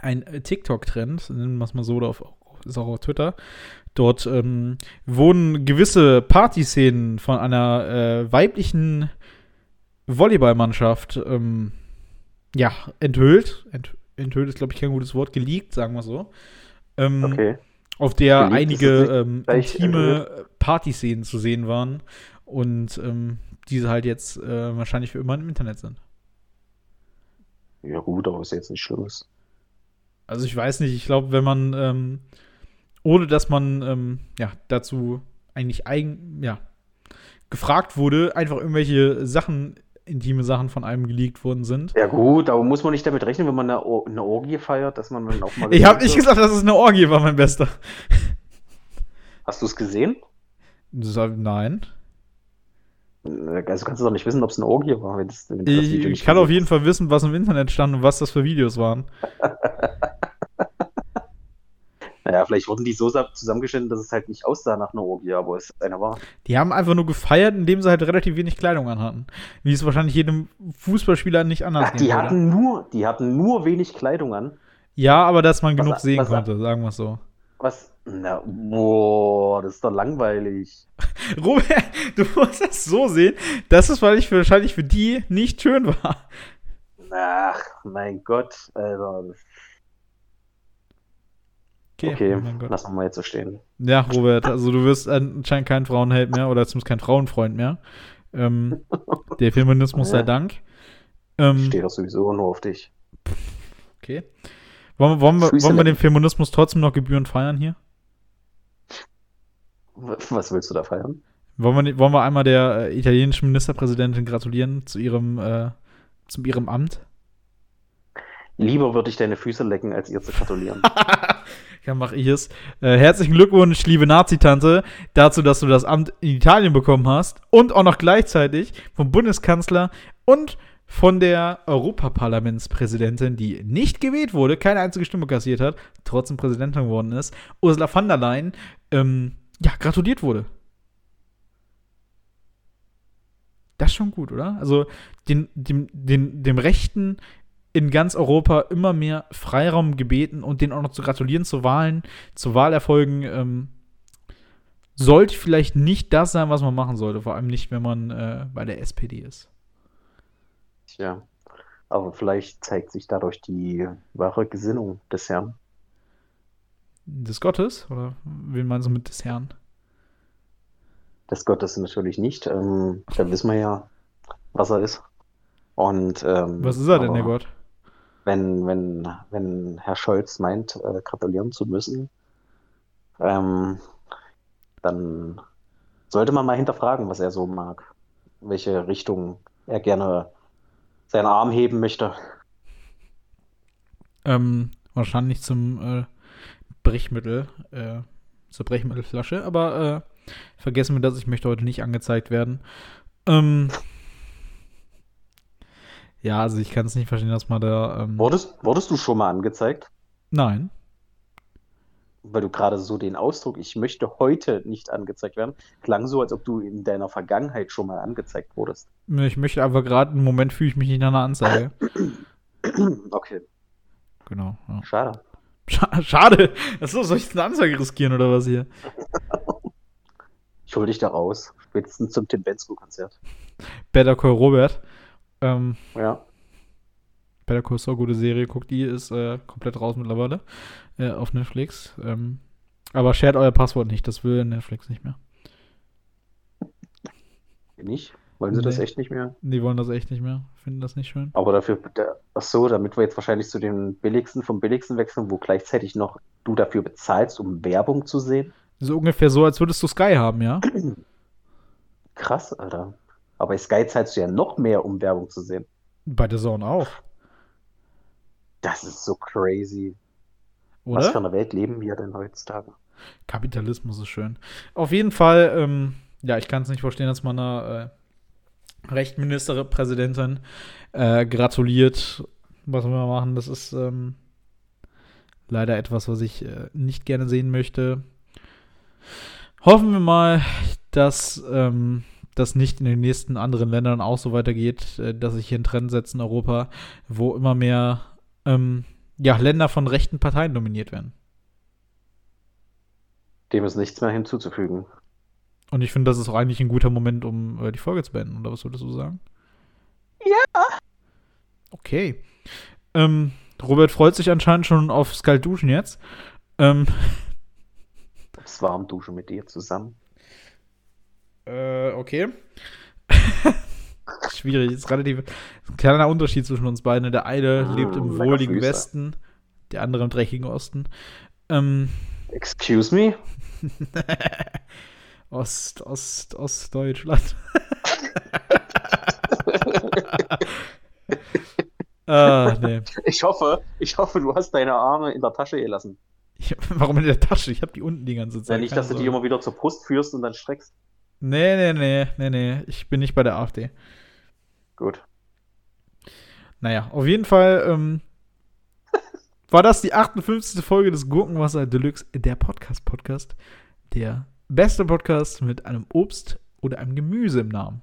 Speaker 1: ein äh, TikTok-Trend, nennen wir es mal so, auf, ist auch auf Twitter. Dort ähm, wurden gewisse Partyszenen von einer äh, weiblichen Volleyballmannschaft ähm, ja, enthüllt. Ent, enthüllt ist, glaube ich, kein gutes Wort, geleakt, sagen wir so. Ähm,
Speaker 2: Okay.
Speaker 1: auf der
Speaker 2: Geleakt
Speaker 1: einige
Speaker 2: nicht
Speaker 1: ähm, intime Partyszenen zu sehen waren und ähm, diese halt jetzt äh, wahrscheinlich für immer im Internet sind.
Speaker 2: Ja, gut, aber ist jetzt nichts Schlimmes.
Speaker 1: Also ich weiß nicht, ich glaube, wenn man, ähm, ohne dass man ähm, ja, dazu eigentlich eigen, ja, gefragt wurde, einfach irgendwelche Sachen, intime Sachen von einem geleakt worden sind.
Speaker 2: Ja, gut, aber muss man nicht damit rechnen, wenn man eine, Or eine Orgie feiert, dass man dann auch mal.
Speaker 1: Ich habe nicht gesagt, dass es eine Orgie war, mein Bester.
Speaker 2: Hast du es gesehen?
Speaker 1: Nein.
Speaker 2: Also kannst du doch nicht wissen, ob es eine Orgie war, wenn das, wenn das
Speaker 1: Ich, kann auf jeden Fall wissen, was im Internet stand und was das für Videos waren.
Speaker 2: Naja, vielleicht wurden die so sa- zusammengeschnitten, dass es halt nicht aussah nach einer Orgie, aber es einer war.
Speaker 1: Die haben einfach nur gefeiert, indem sie halt relativ wenig Kleidung anhatten. Wie es wahrscheinlich jedem Fußballspieler nicht anders
Speaker 2: Ach, die
Speaker 1: würde.
Speaker 2: hatten nur, die hatten nur wenig Kleidung an.
Speaker 1: Ja, aber dass man
Speaker 2: Was-
Speaker 1: genug sehen
Speaker 2: was-
Speaker 1: konnte, sagen wir es so.
Speaker 2: Was? Na, boah, das ist doch langweilig.
Speaker 1: Robert, du musst das so sehen, dass es weil ich für, wahrscheinlich für die nicht schön war.
Speaker 2: Ach, mein Gott, Alter. Okay,
Speaker 1: oh mein Gott.
Speaker 2: lassen wir mal jetzt so stehen.
Speaker 1: Ja, Robert, also du wirst anscheinend kein Frauenheld mehr oder zumindest kein Frauenfreund mehr. Ähm, der Feminismus sei. Dank. Ähm,
Speaker 2: Steht doch sowieso nur auf dich.
Speaker 1: okay. Wollen, wir- wollen, wir, wollen wir den. Feminismus trotzdem noch gebührend feiern hier?
Speaker 2: Was willst du da feiern?
Speaker 1: Wollen wir, wollen wir einmal der äh, italienischen Ministerpräsidentin gratulieren zu ihrem, äh, zu ihrem Amt?
Speaker 2: Lieber würde ich deine Füße lecken, als ihr zu gratulieren.
Speaker 1: ja, mach ich es. Äh, herzlichen Glückwunsch, liebe Nazi-Tante, dazu, dass du das Amt in Italien bekommen hast und auch noch gleichzeitig vom Bundeskanzler und von der Europaparlamentspräsidentin, die nicht gewählt wurde, keine einzige Stimme kassiert hat, trotzdem Präsidentin geworden ist, Ursula von der Leyen, ähm, ja, gratuliert wurde. Das ist schon gut, oder? Also den, dem, den, dem Rechten in ganz Europa immer mehr Freiraum gebeten und denen auch noch zu gratulieren zu Wahlen, zu Wahlerfolgen, ähm, sollte vielleicht nicht das sein, was man machen sollte. Vor allem nicht, wenn man äh, bei der SPD ist.
Speaker 2: Tja, aber vielleicht zeigt sich dadurch die wahre Gesinnung des Herrn.
Speaker 1: Des Gottes? Oder wen meinst du mit des Herrn?
Speaker 2: Des Gottes natürlich nicht. Ähm, da wissen wir ja, was er ist. Und, ähm,
Speaker 1: was ist er denn, der Gott?
Speaker 2: Wenn, wenn, wenn Herr Scholz meint, äh, gratulieren zu müssen, ähm, dann sollte man mal hinterfragen, was er so mag, welche Richtung er gerne seinen Arm heben möchte.
Speaker 1: Ähm, wahrscheinlich zum äh, Brechmittel, äh, zur Brechmittelflasche, aber äh, vergessen wir das, ich möchte heute nicht angezeigt werden. Ähm, ja, also ich kann es nicht verstehen, dass man da. Ähm
Speaker 2: wurdest, wurdest du schon mal angezeigt?
Speaker 1: Nein.
Speaker 2: Weil du gerade so den Ausdruck, ich möchte heute nicht angezeigt werden, klang so, als ob du in deiner Vergangenheit schon mal angezeigt wurdest.
Speaker 1: Ich möchte aber gerade, im Moment fühle ich mich nicht nach einer Anzeige.
Speaker 2: okay.
Speaker 1: Genau.
Speaker 2: Ja. Schade.
Speaker 1: Schade. Achso, soll ich eine Anzeige riskieren oder was hier?
Speaker 2: ich hol dich da raus. Spätestens zum Tim Bensko-Konzert.
Speaker 1: Better Call Robert.
Speaker 2: Ähm, ja.
Speaker 1: Better Call Saul, gute Serie, guckt die, ist äh, komplett raus mittlerweile äh, auf Netflix. Ähm, aber shared euer Passwort nicht, das will Netflix nicht mehr.
Speaker 2: Nicht? Wollen sie nee. das echt nicht mehr?
Speaker 1: Die wollen das echt nicht mehr, finden das nicht schön.
Speaker 2: Aber dafür, ach so, damit wir jetzt wahrscheinlich zu den billigsten vom billigsten wechseln, wo gleichzeitig noch du dafür bezahlst, um Werbung zu sehen.
Speaker 1: So ungefähr so, als würdest du Sky haben, ja?
Speaker 2: Krass, Alter. Aber bei Sky zahlst du ja noch mehr, um Werbung zu sehen.
Speaker 1: Bei der Zone auch.
Speaker 2: Das ist so crazy. Oder? Was für eine Welt leben wir denn heutzutage?
Speaker 1: Kapitalismus ist schön. Auf jeden Fall, ähm, ja, ich kann es nicht verstehen, dass man einer äh, Rechtministerpräsidentin äh, gratuliert. Was wir machen, das ist ähm, leider etwas, was ich äh, nicht gerne sehen möchte. Hoffen wir mal, dass ähm, das nicht in den nächsten anderen Ländern auch so weitergeht, äh, dass sich hier ein Trend setzt in Europa, wo immer mehr ähm, ja, Länder von rechten Parteien dominiert werden.
Speaker 2: Dem ist nichts mehr hinzuzufügen.
Speaker 1: Und ich finde, das ist auch eigentlich ein guter Moment, um äh, die Folge zu beenden, oder was würdest du sagen?
Speaker 2: Ja.
Speaker 1: Okay. Ähm, Robert freut sich anscheinend schon aufs Kaltduschen jetzt. Ähm,
Speaker 2: das Warmduschen mit dir zusammen.
Speaker 1: Äh, okay. Schwierig, ist relativ ein kleiner Unterschied zwischen uns beiden. Der eine oh, lebt im wohligen Westen, der andere im dreckigen Osten. Ähm,
Speaker 2: Excuse me?
Speaker 1: Ost, Ost, Ostdeutschland. ah, nee.
Speaker 2: Ich hoffe, ich hoffe, du hast deine Arme in der Tasche gelassen.
Speaker 1: Ich, warum in der Tasche? Ich habe die unten die ganze Zeit.
Speaker 2: Ja, nicht, dass du die immer wieder zur Brust führst und dann streckst.
Speaker 1: Nee, nee, nee, nee, nee. Ich bin nicht bei der AfD.
Speaker 2: Gut.
Speaker 1: Naja, auf jeden Fall ähm, war das die 58. Folge des Gurkenwasser Deluxe, der Podcast-Podcast. Der beste Podcast mit einem Obst oder einem Gemüse im Namen.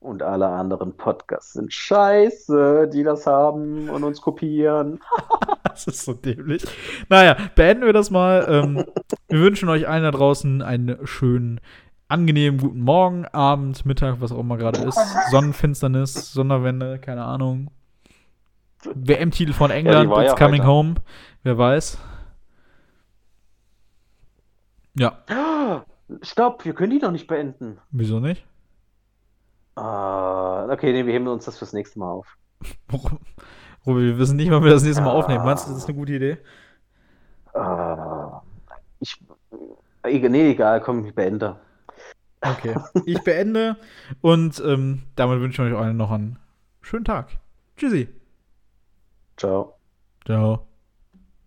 Speaker 2: Und alle anderen Podcasts sind scheiße, die das haben und uns kopieren.
Speaker 1: das ist so dämlich. Naja, beenden wir das mal. Ähm, wir wünschen euch allen da draußen einen schönen, angenehmen guten Morgen, Abend, Mittag, was auch immer gerade ist. Sonnenfinsternis, Sonderwende, keine Ahnung. WM-Titel von England, ja, It's ja Coming weiter. Home. Wer weiß.
Speaker 2: Ja. Stopp, wir können die noch nicht beenden.
Speaker 1: Wieso nicht?
Speaker 2: Uh, okay, nee, wir heben uns das fürs nächste Mal auf.
Speaker 1: Robi, wir wissen nicht, wann wir das nächste Mal uh, aufnehmen. Meinst du, das ist eine gute Idee?
Speaker 2: Uh, ich. Äh, nee, egal, komm, ich beende.
Speaker 1: Okay, ich beende und ähm, damit wünsche ich euch allen noch einen schönen Tag. Tschüssi.
Speaker 2: Ciao.
Speaker 1: Ciao.